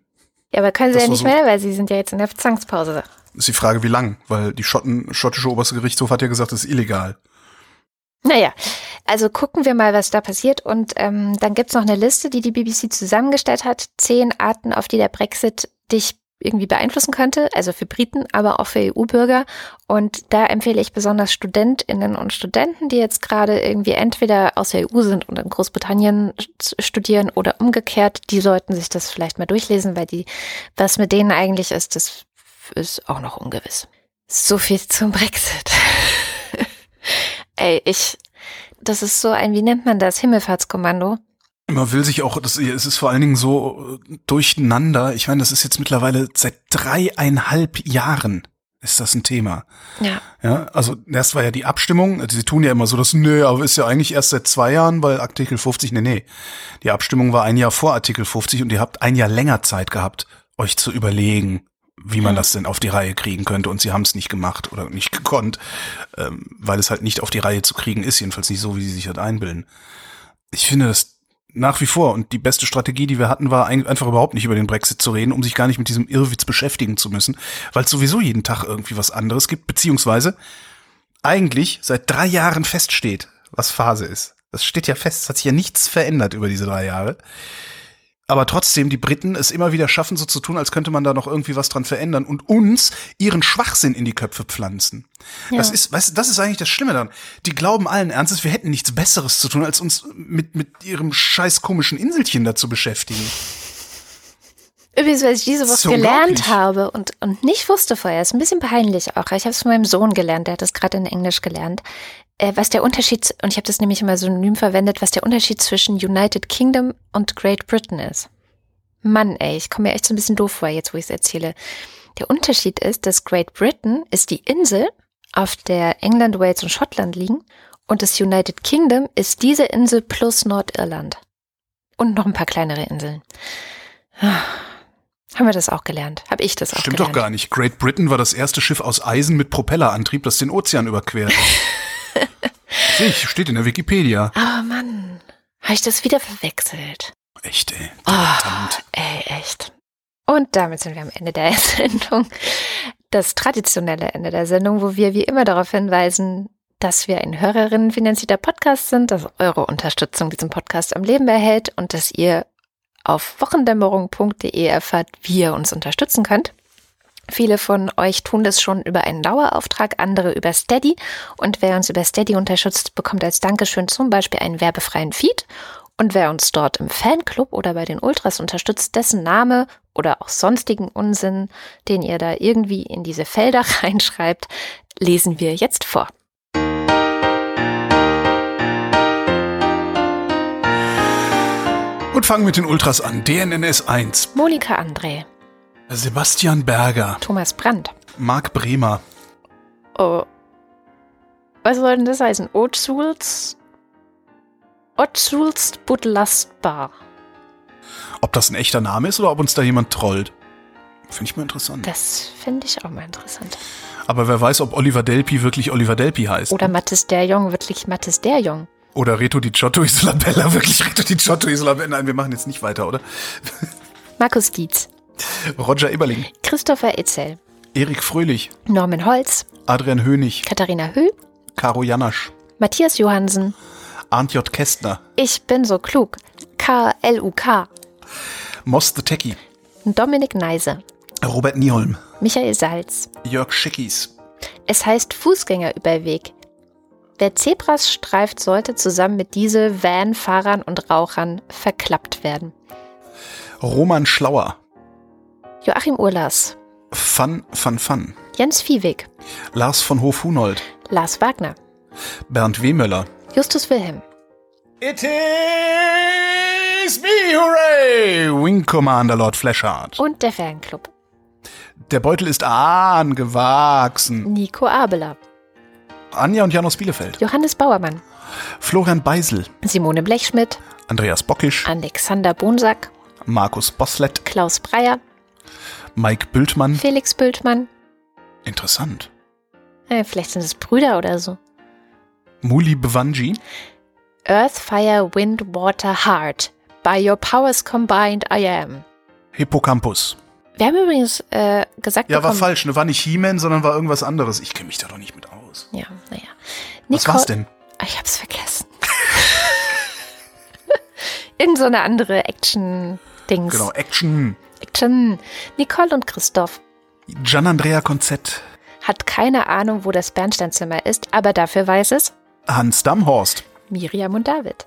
Ja, aber können sie das ja nicht so mehr, weil sie sind ja jetzt in der Zwangspause. Ist die Frage, wie lang? Weil die Schotten, schottische oberste Gerichtshof hat ja gesagt, das ist illegal. Naja, also gucken wir mal, was da passiert. Und ähm, dann gibt's noch eine Liste, die die BBC zusammengestellt hat. Zehn Arten, auf die der Brexit dich irgendwie beeinflussen könnte, also für Briten, aber auch für EU-Bürger. Und da empfehle ich besonders Studentinnen und Studenten, die jetzt gerade irgendwie entweder aus der EU sind und in Großbritannien studieren oder umgekehrt, die sollten sich das vielleicht mal durchlesen, weil die, was mit denen eigentlich ist, das ist auch noch ungewiss. So viel zum Brexit. Ey, ich, das ist so ein, wie nennt man das, Himmelfahrtskommando. Man will sich auch, das, es ist vor allen Dingen so äh, durcheinander. Ich meine, das ist jetzt mittlerweile seit dreieinhalb Jahren ist das ein Thema. Ja. Ja, also erst war ja die Abstimmung, sie tun ja immer so, dass, nee, aber ist ja eigentlich erst seit zwei Jahren, weil Artikel 50, nee, nee. Die Abstimmung war ein Jahr vor Artikel 50 und ihr habt ein Jahr länger Zeit gehabt, euch zu überlegen, wie man das denn auf die Reihe kriegen könnte und sie haben es nicht gemacht oder nicht gekonnt, ähm, weil es halt nicht auf die Reihe zu kriegen ist, jedenfalls nicht so, wie sie sich halt einbilden. Ich finde das nach wie vor. Und die beste Strategie, die wir hatten, war einfach überhaupt nicht über den Brexit zu reden, um sich gar nicht mit diesem Irrwitz beschäftigen zu müssen, weil es sowieso jeden Tag irgendwie was anderes gibt, beziehungsweise eigentlich seit drei Jahren feststeht, was Phase ist. Das steht ja fest, es hat sich ja nichts verändert über diese drei Jahre aber trotzdem die Briten es immer wieder schaffen, so zu tun, als könnte man da noch irgendwie was dran verändern und uns ihren Schwachsinn in die Köpfe pflanzen. Ja. Das ist, weißt, das ist eigentlich das Schlimme daran. Die glauben allen Ernstes, wir hätten nichts Besseres zu tun, als uns mit, mit ihrem scheiß komischen Inselchen da zu beschäftigen. Übrigens, was ich diese Woche gelernt habe und, und nicht wusste vorher, ist ein bisschen peinlich auch. Ich habe es von meinem Sohn gelernt, der hat das gerade in Englisch gelernt äh, was der Unterschied, und ich habe das nämlich immer synonym verwendet, was der Unterschied zwischen United Kingdom und Great Britain ist. Mann, ey, ich komme mir echt so ein bisschen doof vor, jetzt wo ich es erzähle. Der Unterschied ist, dass Great Britain ist die Insel, auf der England, Wales und Schottland liegen, und das United Kingdom ist diese Insel plus Nordirland. Und noch ein paar kleinere Inseln. Haben wir das auch gelernt? Habe ich das auch Stimmt gelernt? doch gar nicht. Great Britain war das erste Schiff aus Eisen mit Propellerantrieb, das den Ozean überquert. Sehe ich, steht in der Wikipedia. Oh Mann, habe ich das wieder verwechselt? Echt, ey. Oh, Verdammt. ey, echt. Und damit sind wir am Ende der Sendung. Das traditionelle Ende der Sendung, wo wir wie immer darauf hinweisen, dass wir ein hörerinnenfinanzierter Podcast sind, dass eure Unterstützung diesen Podcast am Leben erhält und dass ihr auf wochendämmerung.de erfahrt, wie ihr uns unterstützen könnt. Viele von euch tun das schon über einen Dauerauftrag, andere über Steady. Und wer uns über Steady unterstützt, bekommt als Dankeschön zum Beispiel einen werbefreien Feed. Und wer uns dort im Fanclub oder bei den Ultras unterstützt, dessen Name oder auch sonstigen Unsinn, den ihr da irgendwie in diese Felder reinschreibt, lesen wir jetzt vor. Und fangen mit den Ultras an. DNNS 1. Monika André, Sebastian Berger. Thomas Brandt. Marc Bremer. Oh. Was soll denn das heißen? Otzuls? Otzuls Budlastbar. Ob das ein echter Name ist oder ob uns da jemand trollt. Finde ich mal interessant. Das finde ich auch mal interessant. Aber wer weiß, ob Oliver Delpi wirklich Oliver Delpi heißt. Oder Mattes der Jong wirklich Mattes der Jong. Oder Reto Di Giotto Isolabella wirklich Reto Di Giotto Isolabella. Nein, wir machen jetzt nicht weiter, oder? Markus Dietz. Roger Eberling. Christopher Itzel. Erik Fröhlich. Norman Holz. Adrian Hönig. Katharina Höh. Caro Janasch. Matthias Johansen. Arndt J. Kästner. Ich bin so klug. K-L-U-K. Moss the Techie. Dominik Neise. Robert Nieholm. Michael Salz. Jörg Schickis. Es heißt Fußgängerüberweg. Wer Zebras streift, sollte zusammen mit Diesel, Van, Fahrern und Rauchern verklappt werden. Roman Schlauer. Joachim Urlas. Fun, Fun, Fun. Jens Viehweg. Lars von Hof-Hunold. Lars Wagner. Bernd Wehmöller. Justus Wilhelm. It is me, hooray! Wing Commander Lord Fleshard. Und der Fanclub. Der Beutel ist angewachsen. Nico Abeler. Anja und Jan aus Bielefeld. Johannes Bauermann. Florian Beisel. Simone Blechschmidt. Andreas Bockisch. Alexander Bonsack. Markus Boslett. Klaus Breyer. Mike Bültmann. Felix Bültmann. Interessant. Äh, vielleicht sind es Brüder oder so. Muli Bwanji. Earth, Fire, Wind, Water, Heart. By your powers combined I am. Hippocampus. Wir haben übrigens äh, gesagt Ja, war falsch. Ne, war nicht He-Man, sondern war irgendwas anderes. Ich kenne mich da doch nicht mit aus. Ja, naja. Was war's denn? Ah, Ich hab's vergessen. Irgend so eine andere Action-Dings. Genau, Action. Action. Nicole und Christoph Gian Andrea Konzett. hat keine Ahnung, wo das Bernsteinzimmer ist, aber dafür weiß es Hans Damhorst. Miriam und David.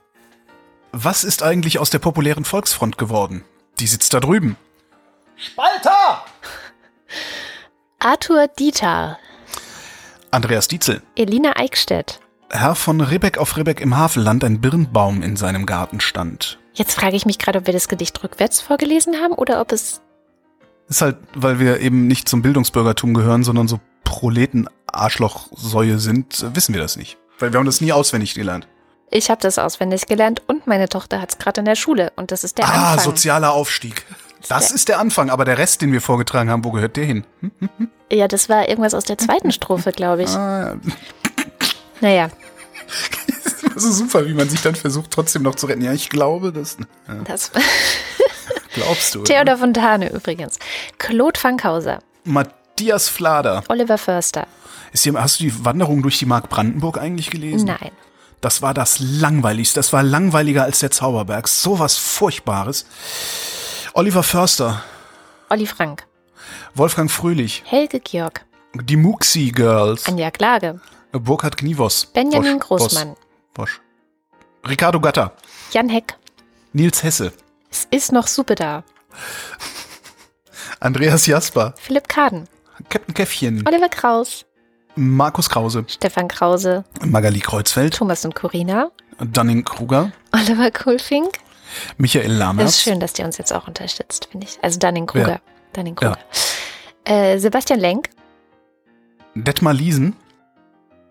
Was ist eigentlich aus der populären Volksfront geworden? Die sitzt da drüben. Spalter! Arthur Dieter. Andreas Dietzel. Elina Eickstedt. Herr von Ribbeck auf Ribbeck im Havelland ein Birnbaum in seinem Garten stand. Jetzt frage ich mich gerade, ob wir das Gedicht rückwärts vorgelesen haben oder ob es. Ist halt, weil wir eben nicht zum Bildungsbürgertum gehören, sondern so Proleten-Arschlochsäue sind, wissen wir das nicht. Weil wir haben das nie auswendig gelernt. Ich habe das auswendig gelernt und meine Tochter hat es gerade in der Schule und das ist der ah, Anfang. sozialer Aufstieg. Das ist der Anfang, aber der Rest, den wir vorgetragen haben, wo gehört der hin? Hm? Ja, das war irgendwas aus der zweiten Strophe, glaube ich. Ah, Naja, so super, wie man sich dann versucht, trotzdem noch zu retten. Ja, ich glaube, das ja, das glaubst du. Theodor Fontane übrigens. Claude Fankhauser. Matthias Flader. Oliver Förster. Ist hier, hast du die Wanderung durch die Mark Brandenburg eigentlich gelesen? Nein. Das war das langweiligste. Das war langweiliger als der Zauberberg. Sowas Furchtbares. Oliver Förster. Olli Frank. Wolfgang Fröhlich. Helge Georg. Die Muxi Girls. Anja Klage. Burkhard Knievos. Benjamin Bosch, Großmann. Bosch. Bosch. Ricardo Gatter. Jan Heck. Nils Hesse. Es ist noch Suppe da. Andreas Jasper. Philipp Kaden. Captain Käffchen. Oliver Kraus. Markus Krause. Stefan Krause. Magali Kreuzfeld. Thomas und Corina. Dunning Kruger. Oliver Kohlfink. Michael Das ist Lammers. schön, dass der uns jetzt auch unterstützt, finde ich. Also Dunning Kruger. Wer? Dunning Kruger. Äh, Sebastian Lenk. Detmar Liesen.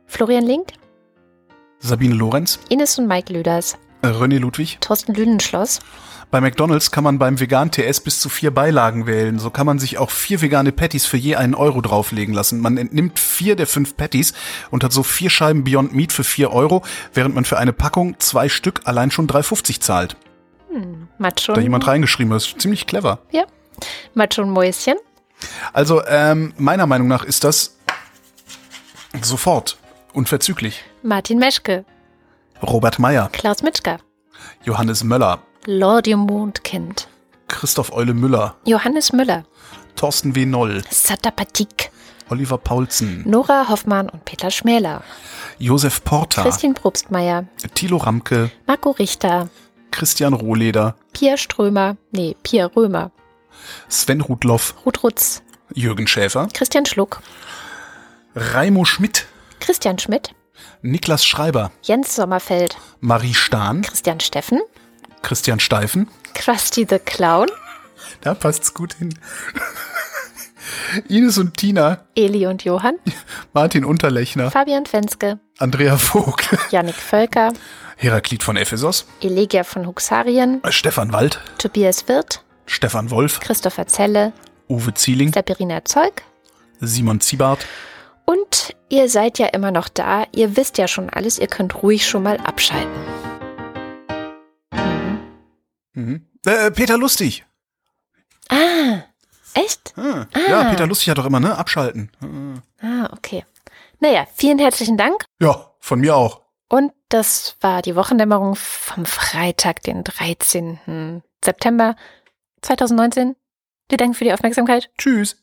Florian Link. Sabine Lorenz. Ines und Mike Lüders. Äh, René Ludwig. Thorsten Lünenschloss. Bei McDonalds kann man beim Vegan TS bis zu vier Beilagen wählen. So kann man sich auch vier vegane Patties für je einen Euro drauflegen lassen. Man entnimmt vier der fünf Patties und hat so vier Scheiben Beyond Meat für vier Euro, während man für eine Packung zwei Stück allein schon 3,50 zahlt. Hm, Macho. Da jemand reingeschrieben hat. Ziemlich clever. Ja. Macho und Mäuschen. Also, ähm, meiner Meinung nach ist das sofort unverzüglich. Martin Meschke. Robert Meyer, Klaus Mitschka. Johannes Möller, Lordium Mondkind. Christoph Eule Müller, Johannes Müller. Thorsten W. Noll, Satapatik. Oliver Paulsen, Nora Hoffmann und Peter Schmäler. Josef Porta, Christine Probstmeier. Thilo Ramke, Marco Richter. Christian Rohleder, Pia Strömer. Nee, Pia Römer. Sven Rudloff, Ruth Rutz. Jürgen Schäfer, Christian Schluck. Raimo Schmidt, Christian Schmidt. Niklas Schreiber, Jens Sommerfeld. Marie Stahn, Christian Steffen. Christian Steifen. Krusty the Clown. Da passt's gut hin. Ines und Tina, Eli und Johann. Martin Unterlechner, Fabian Fenske. Andrea Vogt, Jannik Völker. Heraklit von Ephesos, Elegia von Huxarien. Stefan Wald, Tobias Wirth. Stefan Wolf, Christopher Zelle. Uwe Zieling, Sabrina Zeug. Simon Ziebart, Und ihr seid ja immer noch da. Ihr wisst ja schon alles. Ihr könnt ruhig schon mal abschalten. mhm. äh, Peter Lustig. Ah, echt? Ah, Ja, Peter Lustig hat doch immer, ne? Abschalten. Ah, okay. Naja, vielen herzlichen Dank. Ja, von mir auch. Und das war die Wochendämmerung vom Freitag, den 13. September 2019. Wir danken für die Aufmerksamkeit. Tschüss.